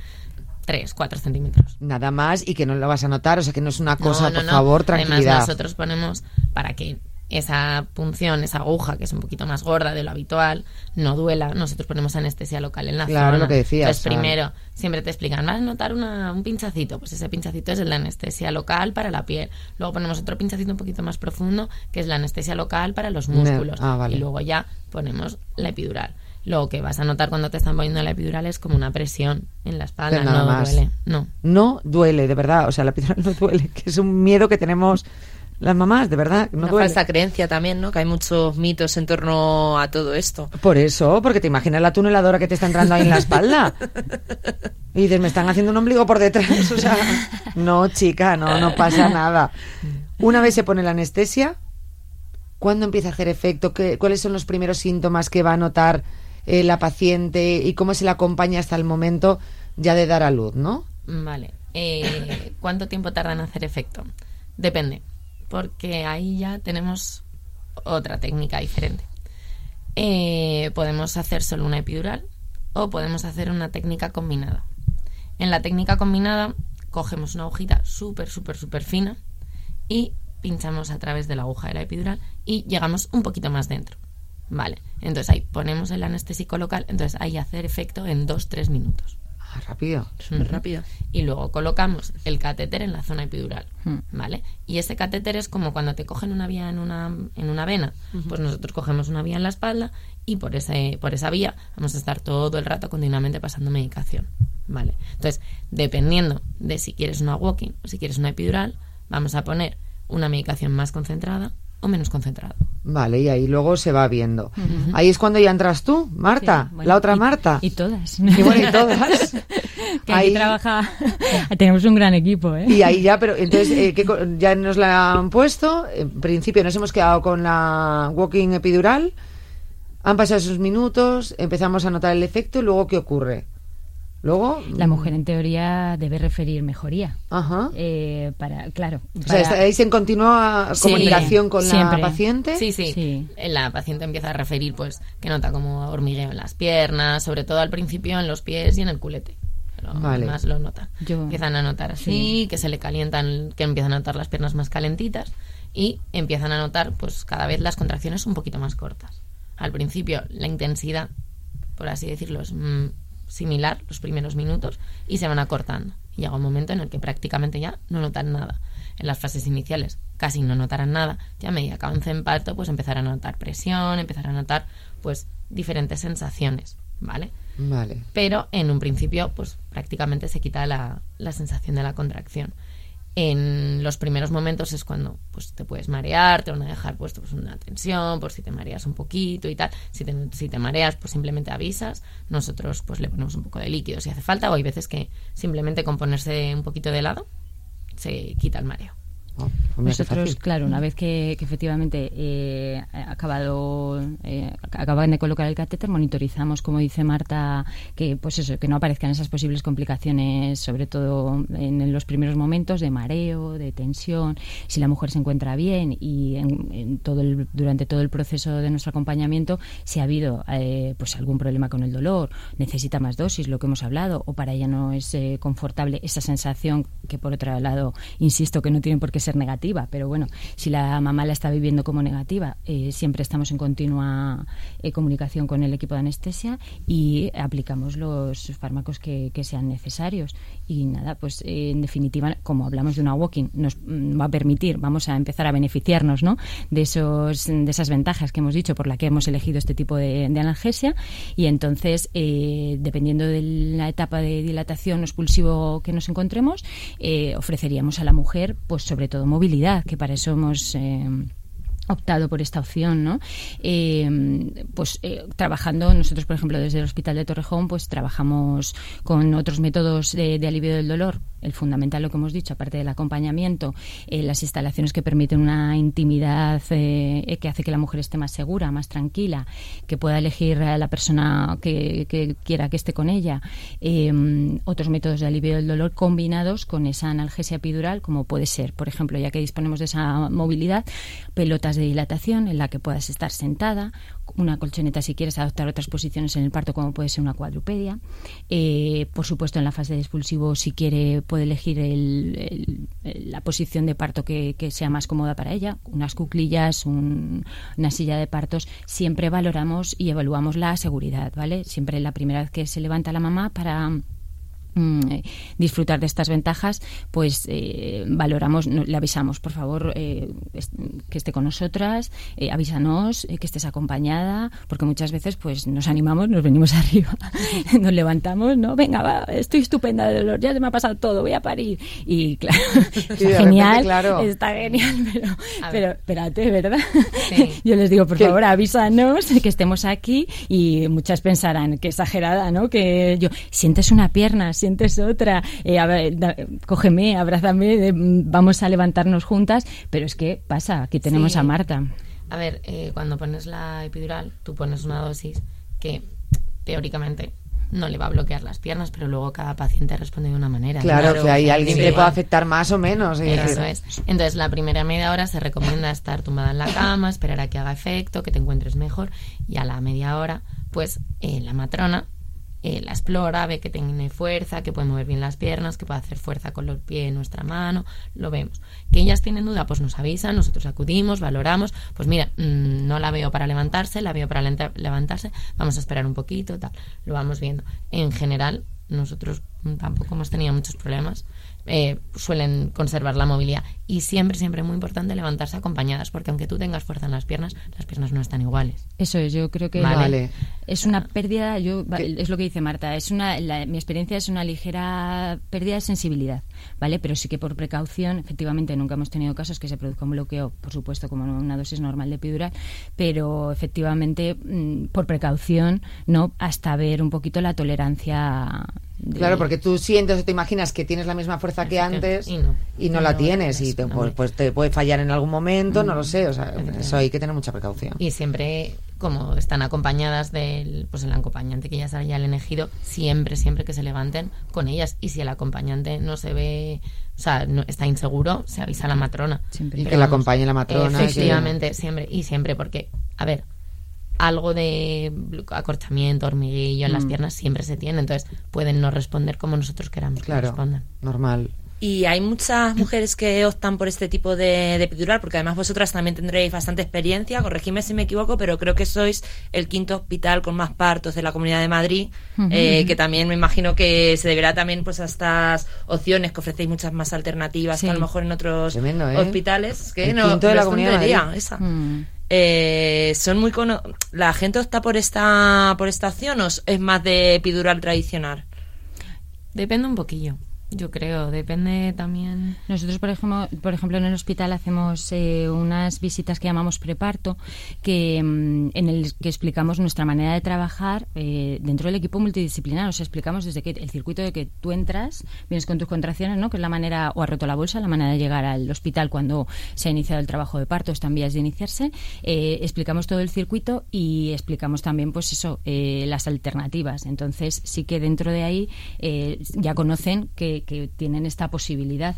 3, 4 centímetros. Nada más y que no lo vas a notar, o sea que no es una cosa, por favor, tranquilidad. Además, nosotros ponemos para que esa punción, esa aguja que es un poquito más gorda de lo habitual, no duela, nosotros ponemos anestesia local en la claro, lo que decías. Entonces, primero, siempre te explican, vas a notar una, un pinchacito, pues ese pinchacito es la anestesia local para la piel. Luego ponemos otro pinchacito un poquito más profundo, que es la anestesia local para los músculos. Ah, y luego ya ponemos la epidural. Lo que vas a notar cuando te están poniendo la epidural es como una presión en la espalda, no duele. No. No duele, de verdad. O sea, la epidural no duele, que es un miedo que tenemos las mamás, de verdad. No Una falsa creencia también, ¿no? Que hay muchos mitos en torno a todo esto. Por eso, porque te imaginas la tuneladora que te está entrando ahí en la espalda. Y dices, me están haciendo un ombligo por detrás. O sea, no, chica, no, no pasa nada. Una vez se pone la anestesia, ¿cuándo empieza a hacer efecto? ¿Qué, ¿Cuáles son los primeros síntomas que va a notar eh, la paciente y cómo se la acompaña hasta el momento ya de dar a luz, no? Vale. Eh, ¿Cuánto tiempo tarda en hacer efecto? Depende porque ahí ya tenemos otra técnica diferente. Eh, podemos hacer solo una epidural o podemos hacer una técnica combinada. En la técnica combinada cogemos una agujita súper, súper, súper fina y pinchamos a través de la aguja de la epidural y llegamos un poquito más dentro. Vale, entonces ahí ponemos el anestésico local, entonces ahí hacer efecto en 2-3 minutos. Ah, rápido. Súper rápido. Y luego colocamos el catéter en la zona epidural. ¿vale? Y ese catéter es como cuando te cogen una vía en una, en una vena, pues nosotros cogemos una vía en la espalda y por, ese, por esa vía vamos a estar todo el rato continuamente pasando medicación, ¿vale? Entonces, dependiendo de si quieres una walking o si quieres una epidural, vamos a poner una medicación más concentrada o menos concentrada. Vale, y ahí luego se va viendo. Ahí es cuando ya entras tú, Marta, Sí, bueno, la otra y- Marta. Y todas. Y bueno, y todas. que Ahí- aquí trabaja. Tenemos un gran equipo, ¿eh? Y ahí ya, pero entonces eh, ¿qué co- ya nos la han puesto. En principio nos hemos quedado con la walking epidural. Han pasado esos minutos, empezamos a notar el efecto y luego ¿qué ocurre? Luego... La mujer, en teoría, debe referir mejoría. Ajá. Eh, para, claro. O sea, estáis en continua Sí, comunicación con siempre. la paciente. Sí, sí, Sí. La paciente empieza a referir, pues, que nota como hormigueo en las piernas, sobre todo al principio en los pies y en el culete. Vale. más lo notan. Yo- empiezan a notar así, que se le calientan, que empiezan a notar las piernas más calentitas y empiezan a notar pues cada vez las contracciones un poquito más cortas. Al principio la intensidad, por así decirlo, es mm, similar los primeros minutos y se van acortando. Y llega un momento en el que prácticamente ya no notan nada. En las fases iniciales casi no notarán nada. Ya a medida que avance en parto, pues empezarán a notar presión, empezarán a notar pues diferentes sensaciones, ¿vale? Vale. pero en un principio pues prácticamente se quita la, la sensación de la contracción. En los primeros momentos es cuando pues te puedes marear, te van a dejar puesto pues, una tensión, por si te mareas un poquito y tal. Si te, si te mareas, pues simplemente avisas. Nosotros pues le ponemos un poco de líquido si hace falta o hay veces que simplemente con ponerse un poquito de helado se quita el mareo. Oh, Nosotros, claro, una vez que, que efectivamente eh, acabado, eh, acaban de colocar el catéter, monitorizamos, como dice Marta, que pues eso, que no aparezcan esas posibles complicaciones, sobre todo en, en los primeros momentos de mareo, de tensión, si la mujer se encuentra bien y en, en todo el, durante todo el proceso de nuestro acompañamiento, si ha habido eh, pues algún problema con el dolor, necesita más dosis, lo que hemos hablado, o para ella no es eh, confortable esa sensación que por otro lado, insisto, que no tiene por qué ser negativa, pero bueno, si la mamá la está viviendo como negativa, eh, siempre estamos en continua eh, comunicación con el equipo de anestesia y aplicamos los fármacos que, que sean necesarios. Y nada, pues eh, en definitiva, como hablamos de una walking, nos mm, va a permitir, vamos a empezar a beneficiarnos ¿no? de, esos, de esas ventajas que hemos dicho por la que hemos elegido este tipo de, de analgesia y entonces, eh, dependiendo de la etapa de dilatación o expulsivo que nos encontremos, eh, ofreceríamos a la mujer, pues sobre todo movilidad, que para eso hemos... optado por esta opción, ¿no? Eh, pues eh, trabajando nosotros, por ejemplo, desde el Hospital de Torrejón, pues trabajamos con otros métodos de, alivio del dolor. El fundamental, lo que hemos dicho, aparte del acompañamiento, eh, las instalaciones que permiten una intimidad que hace que la mujer esté más segura, más tranquila, que pueda elegir a la persona que, que quiera que esté con ella. Otros métodos de alivio del dolor combinados con esa analgesia epidural, como puede ser, por ejemplo, ya que disponemos de esa movilidad, pelotas de dilatación en la que puedas estar sentada, una colchoneta si quieres adoptar otras posiciones en el parto como puede ser una cuadrupedia. Eh, por supuesto, en la fase de expulsivo, si quiere, puede elegir el- el- la posición de parto que, que sea más cómoda para ella, unas cuclillas, un- una silla de partos. Siempre valoramos y evaluamos la seguridad, ¿vale? Siempre la primera vez que se levanta la mamá para disfrutar de estas ventajas, pues eh, valoramos, no- le avisamos, por favor, eh, es- que esté con nosotras, eh, avísanos, eh, que estés acompañada, porque muchas veces pues nos animamos, nos venimos arriba, nos levantamos, ¿no? Venga, va, estoy estupenda de dolor, ya se me ha pasado todo, voy a parir. Y claro, está repente, genial, claro. está genial, pero, pero espérate, ¿verdad? Sí. Yo les digo, por Que- favor, avísanos que estemos aquí y muchas pensarán que exagerada, ¿no? Que yo, sientes una pierna, sientes otra, eh, a ver, da- cógeme, abrázame, de- vamos a levantarnos juntas, pero es que pasa, aquí tenemos Sí. a Marta. A ver, eh, cuando pones la epidural, tú pones una dosis que teóricamente no le va a bloquear las piernas, pero luego cada paciente responde de una manera. Claro, que hay alguien que le puede afectar más o menos. y Eso decir, es. Entonces, la primera media hora se recomienda estar tumbada en la cama, esperar a que haga efecto, que te encuentres mejor, y a la media hora, pues eh, la matrona eh, la explora, ve que tiene fuerza, que puede mover bien las piernas, que puede hacer fuerza con los pies en nuestra mano, lo vemos. Que ellas tienen duda, pues nos avisan, nosotros acudimos, valoramos, pues mira, mm, no la veo para levantarse, la veo para levantarse, vamos a esperar un poquito, tal, lo vamos viendo. En general, nosotros tampoco hemos tenido muchos problemas. Eh, suelen conservar la movilidad y siempre, siempre muy importante levantarse acompañadas porque aunque tú tengas fuerza en las piernas, las piernas no están iguales. Eso es, yo creo que Vale. Vale. Es una pérdida, yo Que- es lo que dice Marta, es una la- mi experiencia es una ligera pérdida de sensibilidad, ¿vale? Pero sí que por precaución, efectivamente nunca hemos tenido casos que se produzca un bloqueo, por supuesto, como una dosis normal de epidural, pero efectivamente mm, por precaución, no hasta ver un poquito la tolerancia de- Claro, porque tú sientes o te imaginas que tienes la misma fuerza que antes Y no. y no Y la no, tienes y te, pues, pues te puede fallar en algún momento, no lo sé, o sea, eso hay que tener mucha precaución. Y siempre, como están acompañadas del pues el acompañante que ya se haya elegido, siempre, siempre que se levanten con ellas. Y si el acompañante no se ve, o sea, no, está inseguro, se avisa a la matrona. Siempre. Y Pero que la acompañe la matrona. que- Efectivamente, siempre. Y siempre, porque, a ver, algo de acortamiento, hormiguillo en las Mm. piernas siempre se tiene. Entonces pueden no responder como nosotros queramos que Claro, respondan. normal. Y hay muchas mujeres que optan por este tipo de, de epidural, porque además vosotras también tendréis bastante experiencia, corregidme si me equivoco, pero creo que sois el quinto hospital con más partos de la Comunidad de Madrid, eh, que también me imagino que se deberá también pues a estas opciones que ofrecéis muchas más alternativas Sí. que a lo mejor en otros Tremendo, ¿eh? hospitales. Que El no, quinto de la Comunidad de tontería, Madrid. esa. Mm. Eh, son muy cono- la gente opta por esta por esta opción o es más de epidural tradicional Depende un poquillo, yo creo. Depende también. Nosotros, por ejemplo, por ejemplo, en el hospital hacemos eh, unas visitas que llamamos preparto, que mm, en el que explicamos nuestra manera de trabajar eh, dentro del equipo multidisciplinar. O sea, explicamos desde que el circuito de que tú entras, vienes con tus contracciones, ¿no? Que es la manera, o ha roto la bolsa, la manera de llegar al hospital cuando se ha iniciado el trabajo de parto, están vías de iniciarse. Eh, explicamos todo el circuito y explicamos también, pues eso, eh, las alternativas. Entonces, sí que dentro de ahí eh, ya conocen que, que tienen esta posibilidad.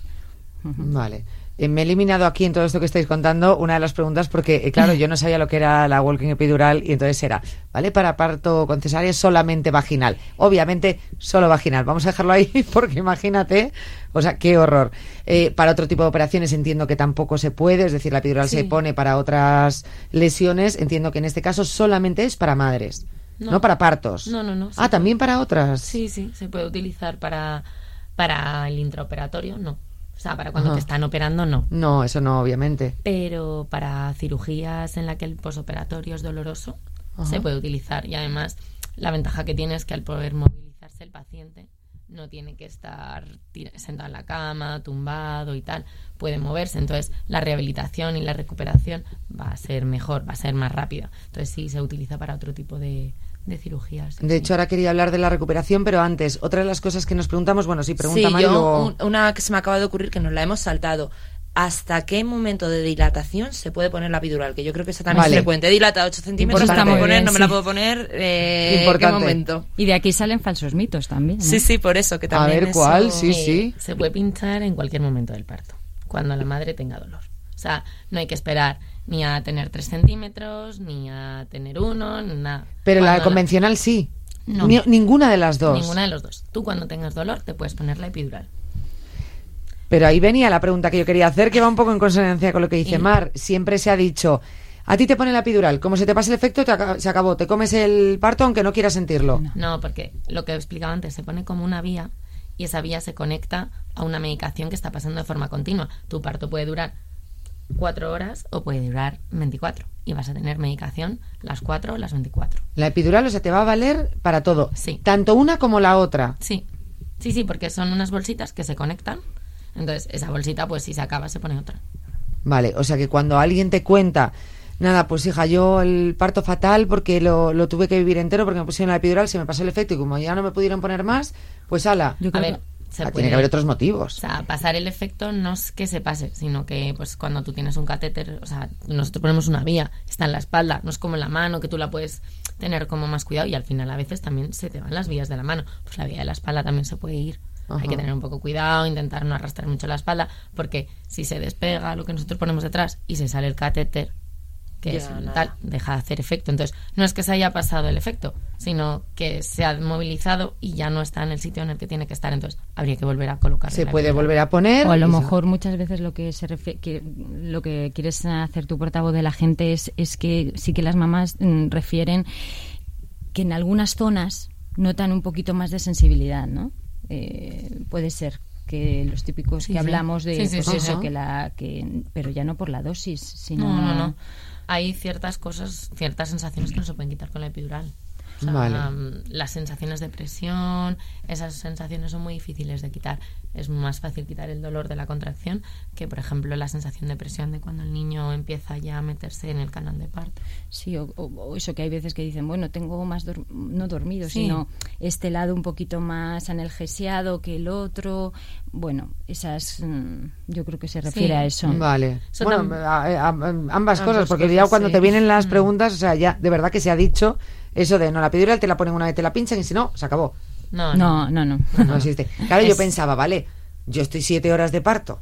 Vale. Eh, me he eliminado aquí en todo esto que estáis contando una de las preguntas porque, eh, claro, yo no sabía lo que era la walking epidural y entonces era, ¿vale? Para parto con cesárea es solamente vaginal. Obviamente, solo vaginal. Vamos a dejarlo ahí porque imagínate, o sea, qué horror. Eh, para otro tipo de operaciones entiendo que tampoco se puede, es decir, la epidural se pone para otras lesiones. Entiendo que en este caso solamente es para madres, no, No. para partos. No, no, no, Ah, también para otras. Sí, sí, se puede utilizar para, para el intraoperatorio, no. O sea, para cuando Ajá. te están operando, no. No, eso no, obviamente. Pero para cirugías en la que el posoperatorio es doloroso, Ajá. se puede utilizar. Y además, la ventaja que tiene es que al poder movilizarse el paciente, no tiene que estar sentado en la cama, tumbado y tal, puede moverse. Entonces, la rehabilitación y la recuperación va a ser mejor, va a ser más rápida. Entonces, sí, se utiliza para otro tipo de, de cirugías. De hecho, ahora quería hablar de la recuperación, pero antes, otra de las cosas que nos preguntamos, bueno, sí, pregunta sí, Mari, yo, luego- un- una que se me acaba de ocurrir que nos la hemos saltado. ¿Hasta qué momento de dilatación se puede poner la epidural? Que yo creo que esa también Vale. es frecuente. He dilatado 8 centímetros, Importante. ¿la puedo poner? ¿No me la sí. puedo poner? Eh, Importante. ¿Qué momento? Y de aquí salen falsos mitos también. ¿no? Sí, sí, por eso que A también ver, eso- ¿cuál? Sí, sí. Se puede pinchar en cualquier momento del parto, cuando la madre tenga dolor. O sea, no hay que esperar ni a tener 3 centímetros, ni a tener uno, ni nada. Pero la convencional sí. No. Ni- ninguna de las dos. Ninguna de los dos. Tú cuando tengas dolor te puedes poner la epidural. Pero ahí venía la pregunta que yo quería hacer, que va un poco en consonancia con lo que dice Y- Mar. Siempre se ha dicho, a ti te pone la epidural, como se te pase el efecto, te aca- se acabó, te comes el parto aunque no quieras sentirlo. No, porque lo que explicaba antes, se pone como una vía y esa vía se conecta a una medicación que está pasando de forma continua. Tu parto puede durar cuatro horas o puede durar 24 y vas a tener medicación las cuatro o las 24. La epidural, o sea, te va a valer para todo. Sí. Tanto una como la otra. Sí, sí, sí, porque son unas bolsitas que se conectan. Entonces, esa bolsita, pues si se acaba, se pone otra. Vale, o sea que cuando alguien te cuenta, nada, pues hija, yo el parto fatal porque lo, lo tuve que vivir entero porque me pusieron la epidural, se me pasó el efecto y como ya no me pudieron poner más, pues ala. Yo A ver, que- se Ah, puede... Tiene que haber otros motivos. O sea, pasar el efecto no es que se pase, sino que pues cuando tú tienes un catéter, o sea, nosotros ponemos una vía, está en la espalda, no es como en la mano que tú la puedes tener como más cuidado y al final a veces también se te van las vías de la mano. Pues la vía de la espalda también se puede ir. Ajá. Hay que tener un poco cuidado, intentar no arrastrar mucho la espalda, porque si se despega lo que nosotros ponemos detrás y se sale el catéter, que Ya, es tal, deja de hacer efecto. Entonces, no es que se haya pasado el efecto, sino que se ha movilizado y ya no está en el sitio en el que tiene que estar. Entonces, habría que volver a colocarle Se puede volver a poner. O a lo mejor muchas veces lo que se que lo que quieres hacer tu portavoz de la gente es, es que sí que las mamás mm, refieren que en algunas zonas notan un poquito más de sensibilidad, ¿no? Eh, puede ser que los típicos Sí, que sí. hablamos de Sí, sí, pues sí, eso sí. que la que pero ya no por la dosis, sino No, no, no. Hay ciertas cosas, ciertas sensaciones que no se pueden quitar con la epidural. O sea, Vale. las sensaciones de presión, esas sensaciones son muy difíciles de quitar. Es más fácil quitar el dolor de la contracción que, por ejemplo, la sensación de presión de cuando el niño empieza ya a meterse en el canal de parto. Sí, o, o- eso que hay veces que dicen, bueno, tengo más, dor- no dormido, Sí. sino este lado un poquito más analgesiado que el otro. Bueno, esas, mm, yo creo que se refiere Sí. a eso. Vale. Son bueno, am- a- a- a- ambas cosas, porque cosas, ya cuando sí. te vienen Mm. las preguntas, o sea, ya de verdad que se ha dicho eso de no, la epidural te la ponen una vez, te la pinchan y si no, se acabó. No, No, no, no. No existe. Claro, yo pensaba, vale, yo estoy siete horas de parto.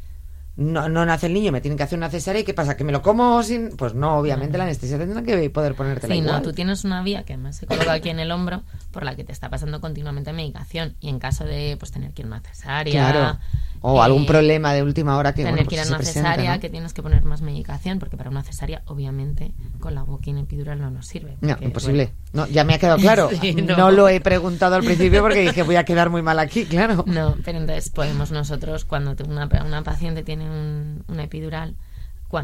No, no nace el niño, me tienen que hacer una cesárea y ¿qué pasa? ¿Que me lo como sin...? Pues no, obviamente la anestesia tendrá que poder ponértela Sí, no, igual. tú tienes una vía que además se coloca aquí en el hombro por la que te está pasando continuamente medicación y en caso de pues tener que ir a una cesárea Claro. O eh, algún problema de última hora que, tener bueno, que ir pues a una presenta, cesárea ¿no? que tienes que poner más medicación porque para una cesárea obviamente con la boquina epidural no nos sirve No, imposible. No, ya me ha quedado claro. Sí, no. no. lo he preguntado al principio porque dije voy a quedar muy mal aquí, claro. no pero entonces podemos nosotros cuando una, una paciente tiene un, una epidural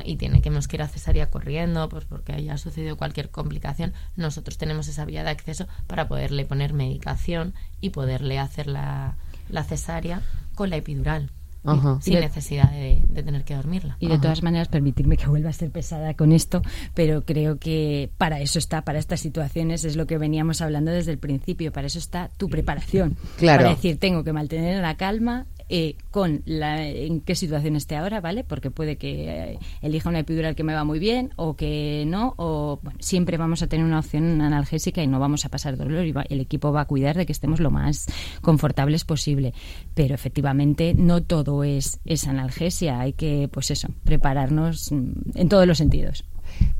y tiene que nos quiera cesárea corriendo pues porque haya sucedido cualquier complicación nosotros tenemos esa vía de acceso para poderle poner medicación y poderle hacer la, la cesárea con la epidural Ajá. sin necesidad de, de tener que dormirla Y de todas maneras, permitirme que vuelva a ser pesada con esto, pero creo que para eso está, para estas situaciones, es lo que veníamos hablando desde el principio, para eso está tu preparación. Claro. Para decir, tengo que mantener la calma eh, con la, en qué situación esté ahora, ¿vale? Porque puede que eh, elija una epidural que me va muy bien o que no, o siempre vamos a tener una opción analgésica y no vamos a pasar dolor y va- el equipo va a cuidar de que estemos lo más confortables posible. Pero efectivamente no todo es, es analgesia, hay que, pues eso, prepararnos mm, en todos los sentidos.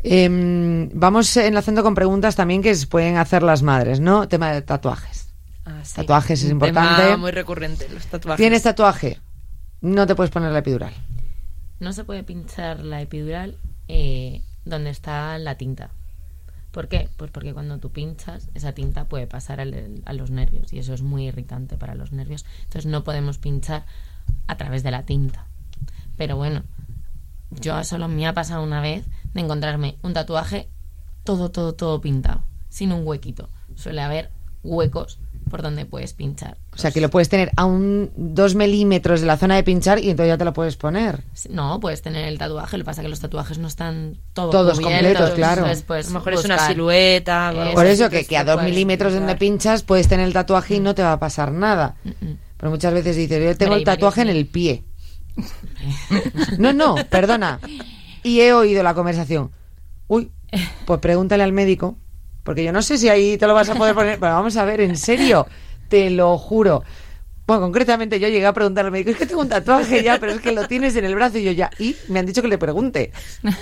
Em, vamos enlazando con preguntas también que pueden hacer las madres, ¿no? Tema de tatuajes. Ah, sí. Tatuajes es importante. tema muy recurrente, los tatuajes. ¿Tienes tatuaje? No te puedes poner la epidural. No se puede pinchar la epidural eh, donde está la tinta. ¿Por qué? Pues porque cuando tú pinchas, esa tinta puede pasar al- a los nervios y eso es muy irritante para los nervios. Entonces no podemos pinchar a través de la tinta. Pero bueno, yo solo me ha pasado una vez de encontrarme un tatuaje todo, todo, todo pintado, sin un huequito. Suele haber huecos por donde puedes pinchar. O sea, que lo puedes tener a un dos milímetros de la zona de pinchar y entonces ya te lo puedes poner. No, puedes tener el tatuaje, lo que pasa es que los tatuajes no están todo Todos cubiertos, completos, claro. entonces, pues, A lo mejor es una silueta. algo Por eso que, a te dos puedes milímetros donde pintar. pinchas puedes tener el tatuaje y no te va a pasar nada. Mm, mm. Pero muchas veces dices, yo tengo Pero el tatuaje en el pie. No, no, perdona. Y he oído la conversación. Uy, pues pregúntale al médico, porque yo no sé si ahí te lo vas a poder poner. Pero vamos a ver, en serio, te lo juro. Bueno, concretamente yo llegué a preguntarle al médico, es que tengo un tatuaje ya, pero es que lo tienes en el brazo y yo ya. Y me han dicho que le pregunte.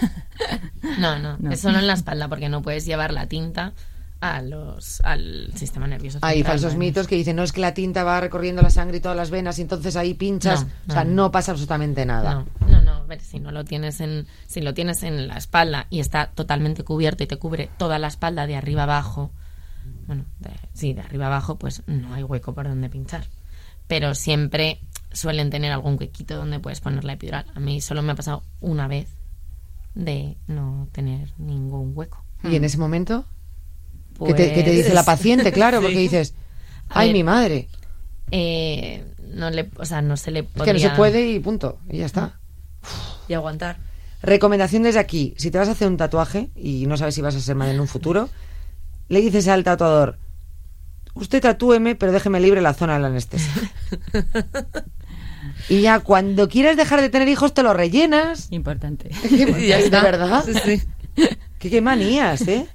No, no, No. es solo en la espalda porque no puedes llevar la tinta a los, al sistema nervioso. Hay falsos ¿no? mitos que dicen, no, es que la tinta va recorriendo la sangre y todas las venas y entonces ahí pinchas. No, o sea, no. pasa absolutamente nada. Si no lo tienes en, si lo tienes en la espalda y está totalmente cubierto y te cubre toda la espalda de arriba abajo, bueno, de- sí, de arriba abajo, pues no hay hueco por donde pinchar. Pero siempre suelen tener algún huequito donde puedes poner la epidural. A mí solo me ha pasado una vez de no tener ningún hueco. Y en ese momento, ¿qué, te, qué te dice Pues- la paciente? Claro, porque dices, ay, ver, mi madre. Eh, no le, o sea, no se le Es que no se puede y punto. Y ya está. Y aguantar. Recomendación desde aquí. Si te vas a hacer un tatuaje y no sabes si vas a ser madre en un futuro, le dices al tatuador, usted tatúeme, pero déjeme libre la zona de la anestesia. y ya cuando quieras dejar de tener hijos te lo rellenas. Importante. ¿De ya está. verdad? Sí, sí. ¿Qué, qué manías, ¿eh?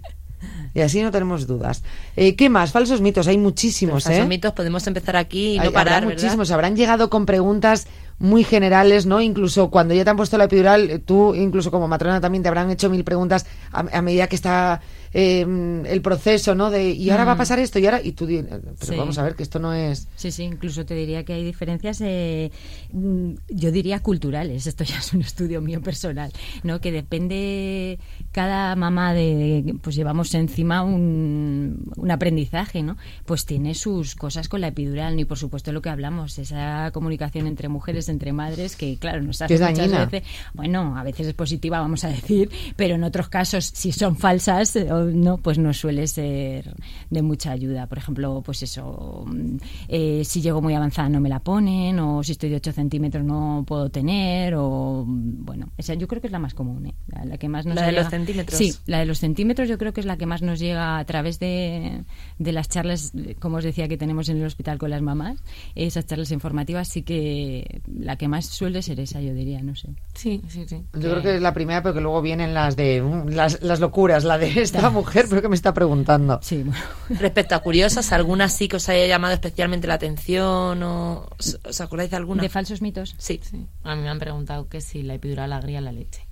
Y así no tenemos dudas. Eh, ¿Qué más? Falsos mitos. Hay muchísimos, Falsos ¿eh? mitos, podemos empezar aquí y Hay- no parar, habrá ¿verdad? muchísimos. Habrán llegado con preguntas muy generales, ¿no? Incluso cuando ya te han puesto la epidural, tú, incluso como matrona, también te habrán hecho mil preguntas a, a medida que está eh, el proceso, ¿no? De, y ahora va a pasar esto, y ahora. Y tú, eh, pero Sí. vamos a ver que esto no es. Sí, sí, incluso te diría que hay diferencias, eh, mm, yo diría culturales, esto ya es un estudio mío personal, ¿no? Que depende, cada mamá de, pues llevamos encima un, un aprendizaje, ¿no? Pues tiene sus cosas con la epidural, ¿no? y por supuesto lo que hablamos, esa comunicación entre mujeres, entre madres, que claro, nos hace muchas dañina. veces, bueno, a veces es positiva, vamos a decir, pero en otros casos, si son falsas eh, o no, pues no suele ser de mucha ayuda. Por ejemplo, pues eso, mm, eh, si llego muy avanzada no me la ponen, o si estoy de 8 centímetros no puedo tener, o mm, bueno, esa yo creo que es la más común, ¿eh? la, la que más nos La de los llega. centímetros. Sí, la de los centímetros yo creo que es la que más nos llega a través de, de las charlas, como os decía, que tenemos en el hospital con las mamás. Esas charlas informativas sí que la que más suele ser esa, yo diría, no sé. Sí, sí, sí. Yo creo que es la primera, porque luego vienen las de mm, las, las locuras, la de esta mujer, pero que me está preguntando. Sí, bueno. Respecto a curiosas, ¿alguna sí que os haya llamado especialmente la atención? o ¿Os, acordáis de alguna? ¿De falsos mitos? Sí. Sí. A mí me han preguntado que si la epidural agria la leche.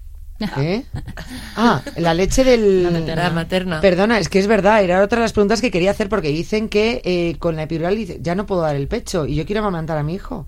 ¿Eh? Ah, la leche del... La materna. materna. Perdona, es que es verdad, era otra de las preguntas que quería hacer porque dicen que eh, con la epidural ya no puedo dar el pecho y yo quiero amamantar a mi hijo.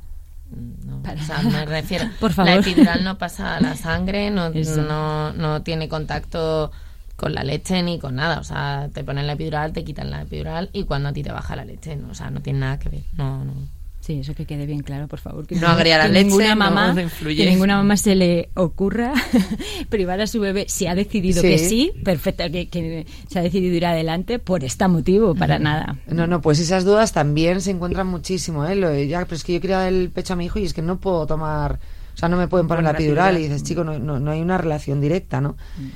No, Para- o sea, me refiero. Por favor. La epidural no pasa a la sangre, no, no, no tiene contacto con la leche ni con nada. O sea, te ponen la epidural, te quitan la epidural y cuando a ti te baja la leche, no, o sea, no tiene nada que ver. No, no. Sí, eso que quede bien claro, por favor. Que No agria la que leche, ninguna no mamá, influye. que ninguna mamá se le ocurra privar a su bebé. Si ha decidido Sí. que sí, perfecta, que, que se ha decidido ir adelante por este motivo, para nada. No, no, pues esas dudas también se encuentran muchísimo, ¿eh? Lo de, ya, pero es que yo quería dar el pecho a mi hijo y es que no puedo tomar, o sea, no me pueden poner la epidural y dices, chico, no, no, no hay una relación directa, ¿no?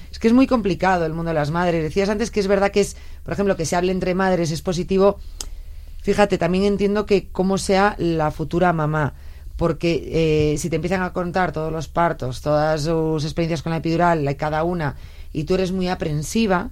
Es que es muy complicado el mundo de las madres. Decías antes que es verdad que es, por ejemplo, que se hable entre madres es positivo. Fíjate, también entiendo que cómo sea la futura mamá, porque eh, si te empiezan a contar todos los partos, todas sus experiencias con la epidural, la- cada una, y tú eres muy aprensiva,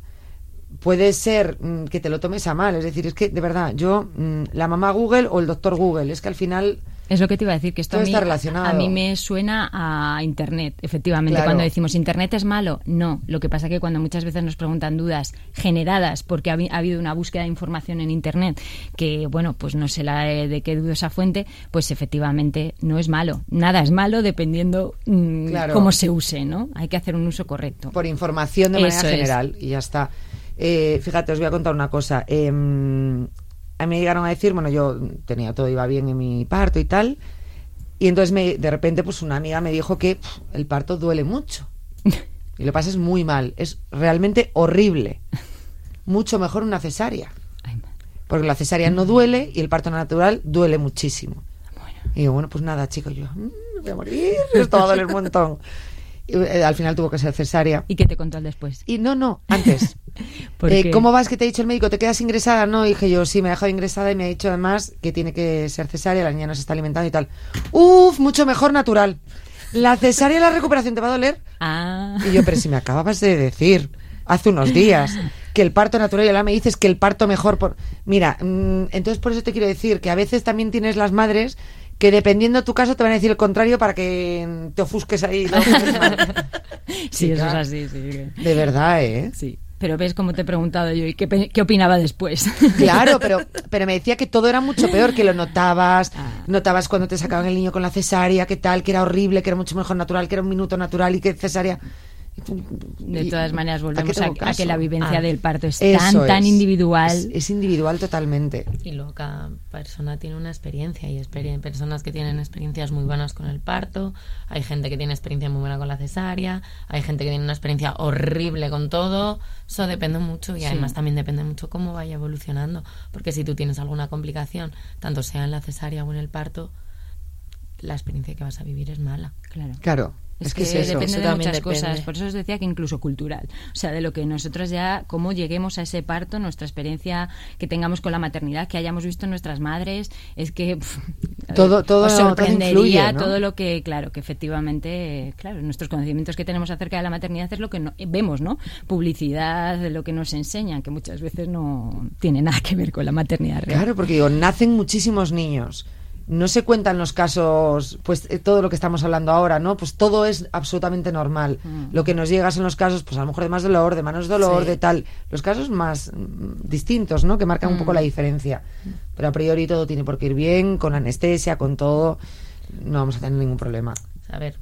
puede ser mm, que te lo tomes a mal. Es decir, es que de verdad, yo, mm, la mamá Google o el doctor Google, es que al final Es lo que te iba a decir, que esto Todo a mí, está relacionado. a mí me suena a Internet, efectivamente. Claro. Cuando decimos Internet es malo, no. Lo que pasa que cuando muchas veces nos preguntan dudas generadas porque ha, habi- ha habido una búsqueda de información en Internet que, bueno, pues no sé la, eh, de qué dudosa fuente, pues efectivamente no es malo. Nada es malo dependiendo mm, Claro. cómo se use, ¿no? Hay que hacer un uso correcto. por información de manera Eso es. general y ya está. Eh, fíjate, os voy a contar una cosa. Eh, a mí me llegaron a decir, bueno, yo tenía todo, iba bien en mi parto y tal, y entonces me, de repente pues una amiga me dijo que el parto duele mucho. Y lo pasas muy mal, es realmente horrible, mucho mejor una cesárea, porque la cesárea no duele y el parto natural duele muchísimo. Y digo, bueno, pues nada, chicos, yo "Mm, voy a morir, esto va a doler un montón. Eh, al final tuvo que ser cesárea. ¿Y qué te contó el después? Y no, no, antes. ¿Por Eh? ¿Cómo vas que te ha dicho el médico? ¿Te quedas ingresada? No, dije yo, sí, me ha dejado ingresada y me ha dicho además que tiene que ser cesárea, la niña no se está alimentando y tal. Uf, mucho mejor natural. La cesárea la recuperación te va a doler. Ah, Y yo, pero si me acababas de decir hace unos días que el parto natural y ahora me dices que el parto mejor por... Mira, mm, entonces por eso te quiero decir que a veces también tienes las madres que dependiendo de tu caso te van a decir el contrario para que te ofusques ahí. ¿no? sí, eso es así, sí. De verdad, ¿eh? Sí. Pero ves cómo te he preguntado yo y qué, qué opinaba después. Claro, pero, pero me decía que todo era mucho peor, que lo notabas, Ah. notabas cuando te sacaban el niño con la cesárea, que tal, que era horrible, que era mucho mejor natural, que era un minuto natural y que cesárea. De todas maneras, volvemos a, que la vivencia Ah, del parto es tan, tan es. individual. Es, es individual totalmente. Y luego cada persona tiene una experiencia. Hay personas que tienen experiencias muy buenas con el parto, hay gente que tiene experiencia muy buena con la cesárea, hay gente que tiene una experiencia horrible con todo. Eso depende mucho y además también depende mucho cómo vaya evolucionando. Porque si tú tienes alguna complicación, tanto sea en la cesárea o en el parto, la experiencia que vas a vivir es mala. Claro. Claro, Es, es, que, que es eso. depende Eso de muchas depende. cosas. Por eso os decía que incluso cultural. O sea, de lo que nosotros ya, cómo lleguemos a ese parto, nuestra experiencia que tengamos con la maternidad, que hayamos visto en nuestras madres, es que Todo- todo- os todo sorprendería influye, ¿no? todo lo que, claro, que efectivamente, claro, nuestros conocimientos que tenemos acerca de la maternidad es lo que no- vemos, ¿no? Publicidad, de lo que nos enseñan, que muchas veces no tiene nada que ver con la maternidad real. Claro, porque digo, nacen muchísimos niños. No se cuentan los casos, pues eh, todo lo que estamos hablando ahora, ¿no? Pues todo es absolutamente normal. Mm. Lo que nos llega son los casos, pues a lo mejor de más dolor, de menos dolor, Sí. de tal. Los casos más mm, distintos, ¿no? Que marcan un poco Mm. la diferencia. Pero a priori todo tiene por qué ir bien, con anestesia, con todo. No vamos a tener ningún problema. A ver,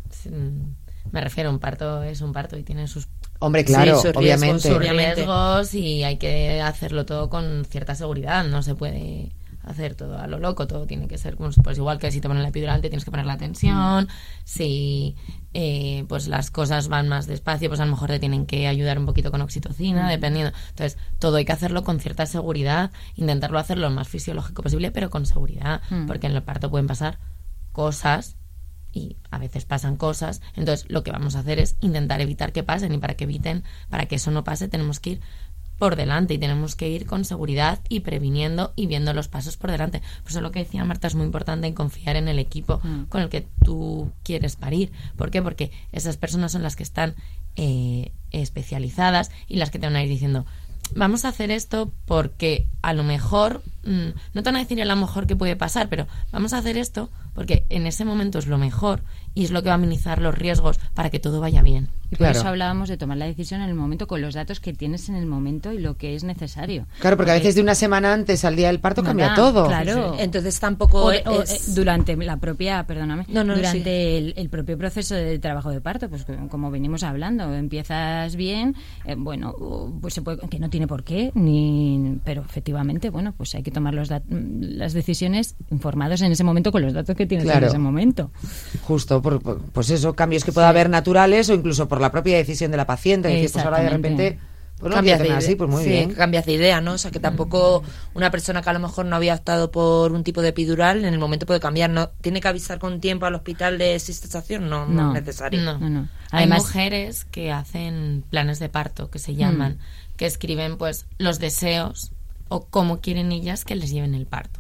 me refiero, un parto es un parto y tiene sus Hombre, claro, sus riesgos, obviamente. sus riesgos y hay que hacerlo todo con cierta seguridad. No se puede hacer todo a lo loco, todo tiene que ser como pues igual que si te ponen la epidural te tienes que poner la tensión, si eh, pues las cosas van más despacio, pues a lo mejor te tienen que ayudar un poquito con oxitocina, dependiendo. Entonces, todo hay que hacerlo con cierta seguridad, intentarlo hacer lo más fisiológico posible, pero con seguridad, Mm. porque en el parto pueden pasar cosas y a veces pasan cosas. Entonces, lo que vamos a hacer es intentar evitar que pasen y para que eviten, para que eso no pase, tenemos que ir por delante y tenemos que ir con seguridad y previniendo y viendo los pasos por delante. Por eso lo que decía Marta es muy importante en confiar en el equipo Mm. con el que tú quieres parir. ¿Por qué? Porque esas personas son las que están eh, especializadas y las que te van a ir diciendo vamos a hacer esto porque a lo mejor mm, no te van a decir a lo mejor que puede pasar, pero vamos a hacer esto porque en ese momento es lo mejor y es lo que va a minimizar los riesgos para que todo vaya bien. Y por Claro. eso hablábamos de tomar la decisión en el momento con los datos que tienes en el momento y lo que es necesario. Claro, porque a veces de una semana antes al día del parto cambia todo. Claro. Entonces tampoco O- es... o, eh, durante la propia, perdóname, No, no, durante el, el propio proceso de trabajo de parto, pues como venimos hablando, empiezas bien, eh, bueno, pues se puede, que no tiene por qué, ni, pero efectivamente, bueno, pues hay que tomar los dat- las decisiones informados en ese momento con los datos que tienes Claro. en ese momento. Justo, por, por- pues eso, cambios que pueda haber naturales o incluso por la propia decisión de la paciente. Es decir, pues ahora de repente, pues no cambias de así, pues muy Sí, bien. cambias de idea, ¿no? O sea, que tampoco una persona que a lo mejor no había optado por un tipo de epidural, en el momento puede cambiar. ¿No? ¿Tiene que avisar con tiempo al hospital de gestación? No, no, No. es necesario. No. No, no. Hay mujeres que hacen planes de parto, que se llaman, que escriben pues los deseos o cómo quieren ellas que les lleven el parto.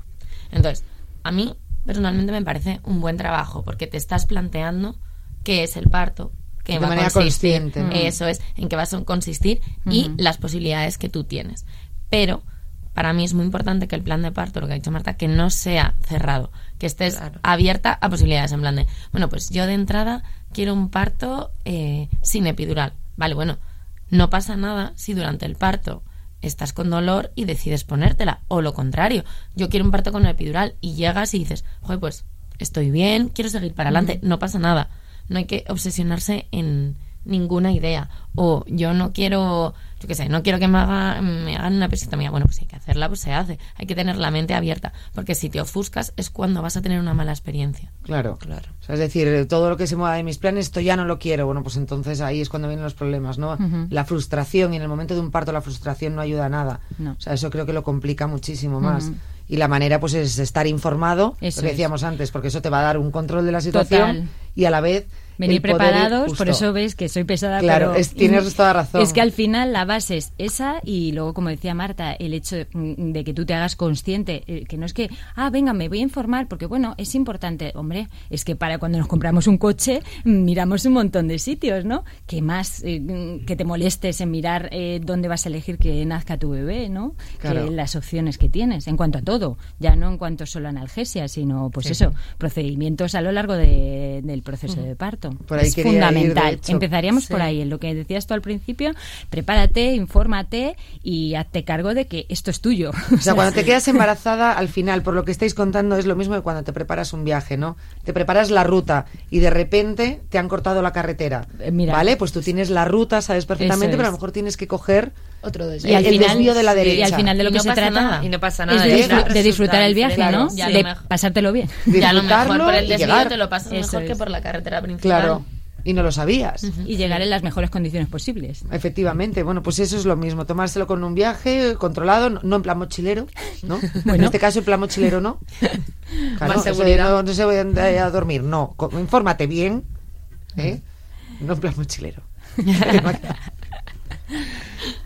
Entonces, a mí personalmente me parece un buen trabajo porque te estás planteando qué es el parto, qué De va a manera consistir, consciente, ¿no? eso es, en qué va a consistir y las posibilidades que tú tienes. Pero para mí es muy importante que el plan de parto, lo que ha dicho Marta, que no sea cerrado, que estés Claro. abierta a posibilidades, en plan de, bueno, pues yo de entrada quiero un parto eh, sin epidural. Vale, bueno, no pasa nada si durante el parto estás con dolor y decides ponértela, o lo contrario, yo quiero un parto con epidural y llegas y dices, joder, pues estoy bien, quiero seguir para adelante, no pasa nada. No hay que obsesionarse en ninguna idea. O yo no quiero, yo qué sé, no quiero que me, haga, me hagan una episiotomía. Bueno, pues hay que hacerla, pues se hace. Hay que tener la mente abierta, porque si te ofuscas es cuando vas a tener una mala experiencia. Claro. Claro. O sea, es decir, todo lo que se mueva de mis planes, esto ya no lo quiero. Bueno, pues entonces ahí es cuando vienen los problemas, ¿no? La frustración, y en el momento de un parto la frustración no ayuda a nada. No. O sea, eso creo que lo complica muchísimo más. Y la manera, pues, es estar informado, Eso lo que es. decíamos antes, porque eso te va a dar un control de la situación Total. y a la vez... Venir preparados, por eso ves que soy pesada. Claro, pero- es- tienes toda razón. Es que al final la base es esa y luego, como decía Marta, el hecho de, mm, de que tú te hagas consciente, eh, que no es que, ah, venga, me voy a informar, porque bueno, es importante, hombre, es que para cuando nos compramos un coche mm, miramos un montón de sitios, ¿no? Que más eh, mm, que te molestes en mirar eh, dónde vas a elegir que nazca tu bebé, ¿no? Claro. Que las opciones que tienes, en cuanto a todo, ya no en cuanto solo a analgesia, sino, pues Sí. eso, procedimientos a lo largo de- del proceso de parto. Por ahí es ir, fundamental. Empezaríamos Sí. por ahí, en lo que decías tú al principio, prepárate, infórmate y hazte cargo de que esto es tuyo. O sea, cuando te quedas embarazada, al final, por lo que estáis contando, es lo mismo que cuando te preparas un viaje, ¿no? Te preparas la ruta y de repente te han cortado la carretera. Eh, mira. ¿Vale? Pues tú tienes la ruta, sabes perfectamente, pero a lo mejor tienes que coger Otro desvío. al el final- desvío de la derecha. y al final de lo Y que no se trata nada. Y no pasa es nada. de, disfr- disfrutar el viaje, ¿no? de mejor- pasártelo bien. Ya a lo mejor por el y desvío llegar. te lo pasas Eso mejor que por la carretera principal. Claro. Y no lo sabías. Y llegar en las mejores condiciones posibles. Efectivamente, bueno, pues eso es lo mismo, tomárselo con un viaje controlado, no, en plan mochilero, ¿no? En Bueno. este caso en plan mochilero no. Claro, Más no, no se vayan a a dormir, no, infórmate bien, ¿eh? No en plan mochilero.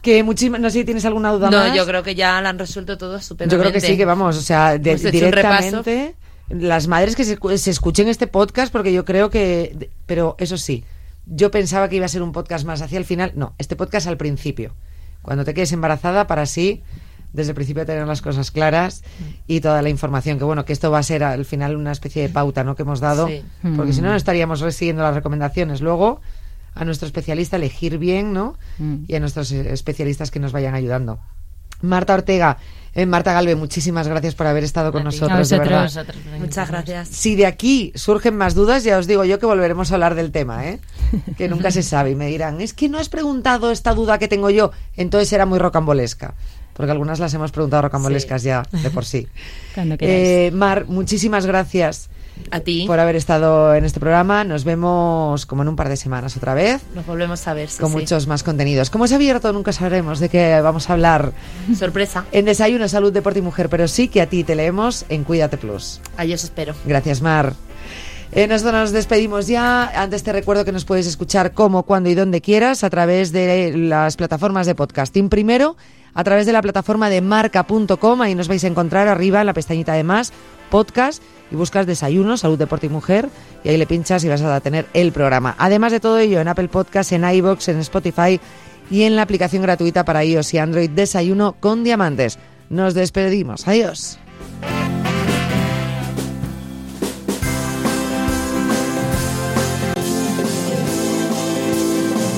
que muchísimas, no sé si tienes alguna duda No, más. yo creo que ya la han resuelto todo Yo estupendamente. creo que sí, que vamos, o sea, de- directamente las madres que se, escu- se escuchen este podcast, porque yo creo que, de- pero eso sí, yo pensaba que iba a ser un podcast más hacia el final, no, este podcast al principio, cuando te quedes embarazada, para así, desde el principio tener las cosas claras y toda la información, que bueno, que esto va a ser al final una especie de pauta, ¿no?, que hemos dado, Sí. porque si no, Mm. no estaríamos siguiendo las recomendaciones. Luego, a nuestro especialista elegir bien, ¿no?, Mm. y a nuestros eh, especialistas que nos vayan ayudando. Marta Ortega, eh, Marta Galve, muchísimas gracias por haber estado con nosotros, de verdad. vosotros. Muchas gracias. Si de aquí surgen más dudas, ya os digo yo que volveremos a hablar del tema, ¿eh? Que nunca se sabe. Y me dirán, es que no has preguntado esta duda que tengo yo. Entonces era muy rocambolesca. Porque algunas las hemos preguntado rocambolescas ya, de por sí. Cuando. Eh, Mar, muchísimas gracias A ti. por haber estado en este programa. Nos vemos como en un par de semanas otra vez. Nos volvemos a ver. sí, con sí. muchos más contenidos. Como es abierto, nunca sabremos de qué vamos a hablar Sorpresa. en Desayuno, Salud, Deporte y Mujer, pero sí que a ti te leemos en Cuídate Plus. Ahí os espero. Gracias, Mar. Eh, nosotros nos despedimos ya. Antes te recuerdo que nos puedes escuchar como, cuando y donde quieras a través de las plataformas de podcasting. Primero, a través de la plataforma de marca.com. Ahí nos vais a encontrar arriba en la pestañita de más, podcast, y buscas desayuno, salud, deporte y mujer. Y ahí le pinchas y vas a tener el programa. Además de todo ello, en Apple Podcast, en iBox, en Spotify y en la aplicación gratuita para iOS y Android Desayuno con Diamantes. Nos despedimos. Adiós.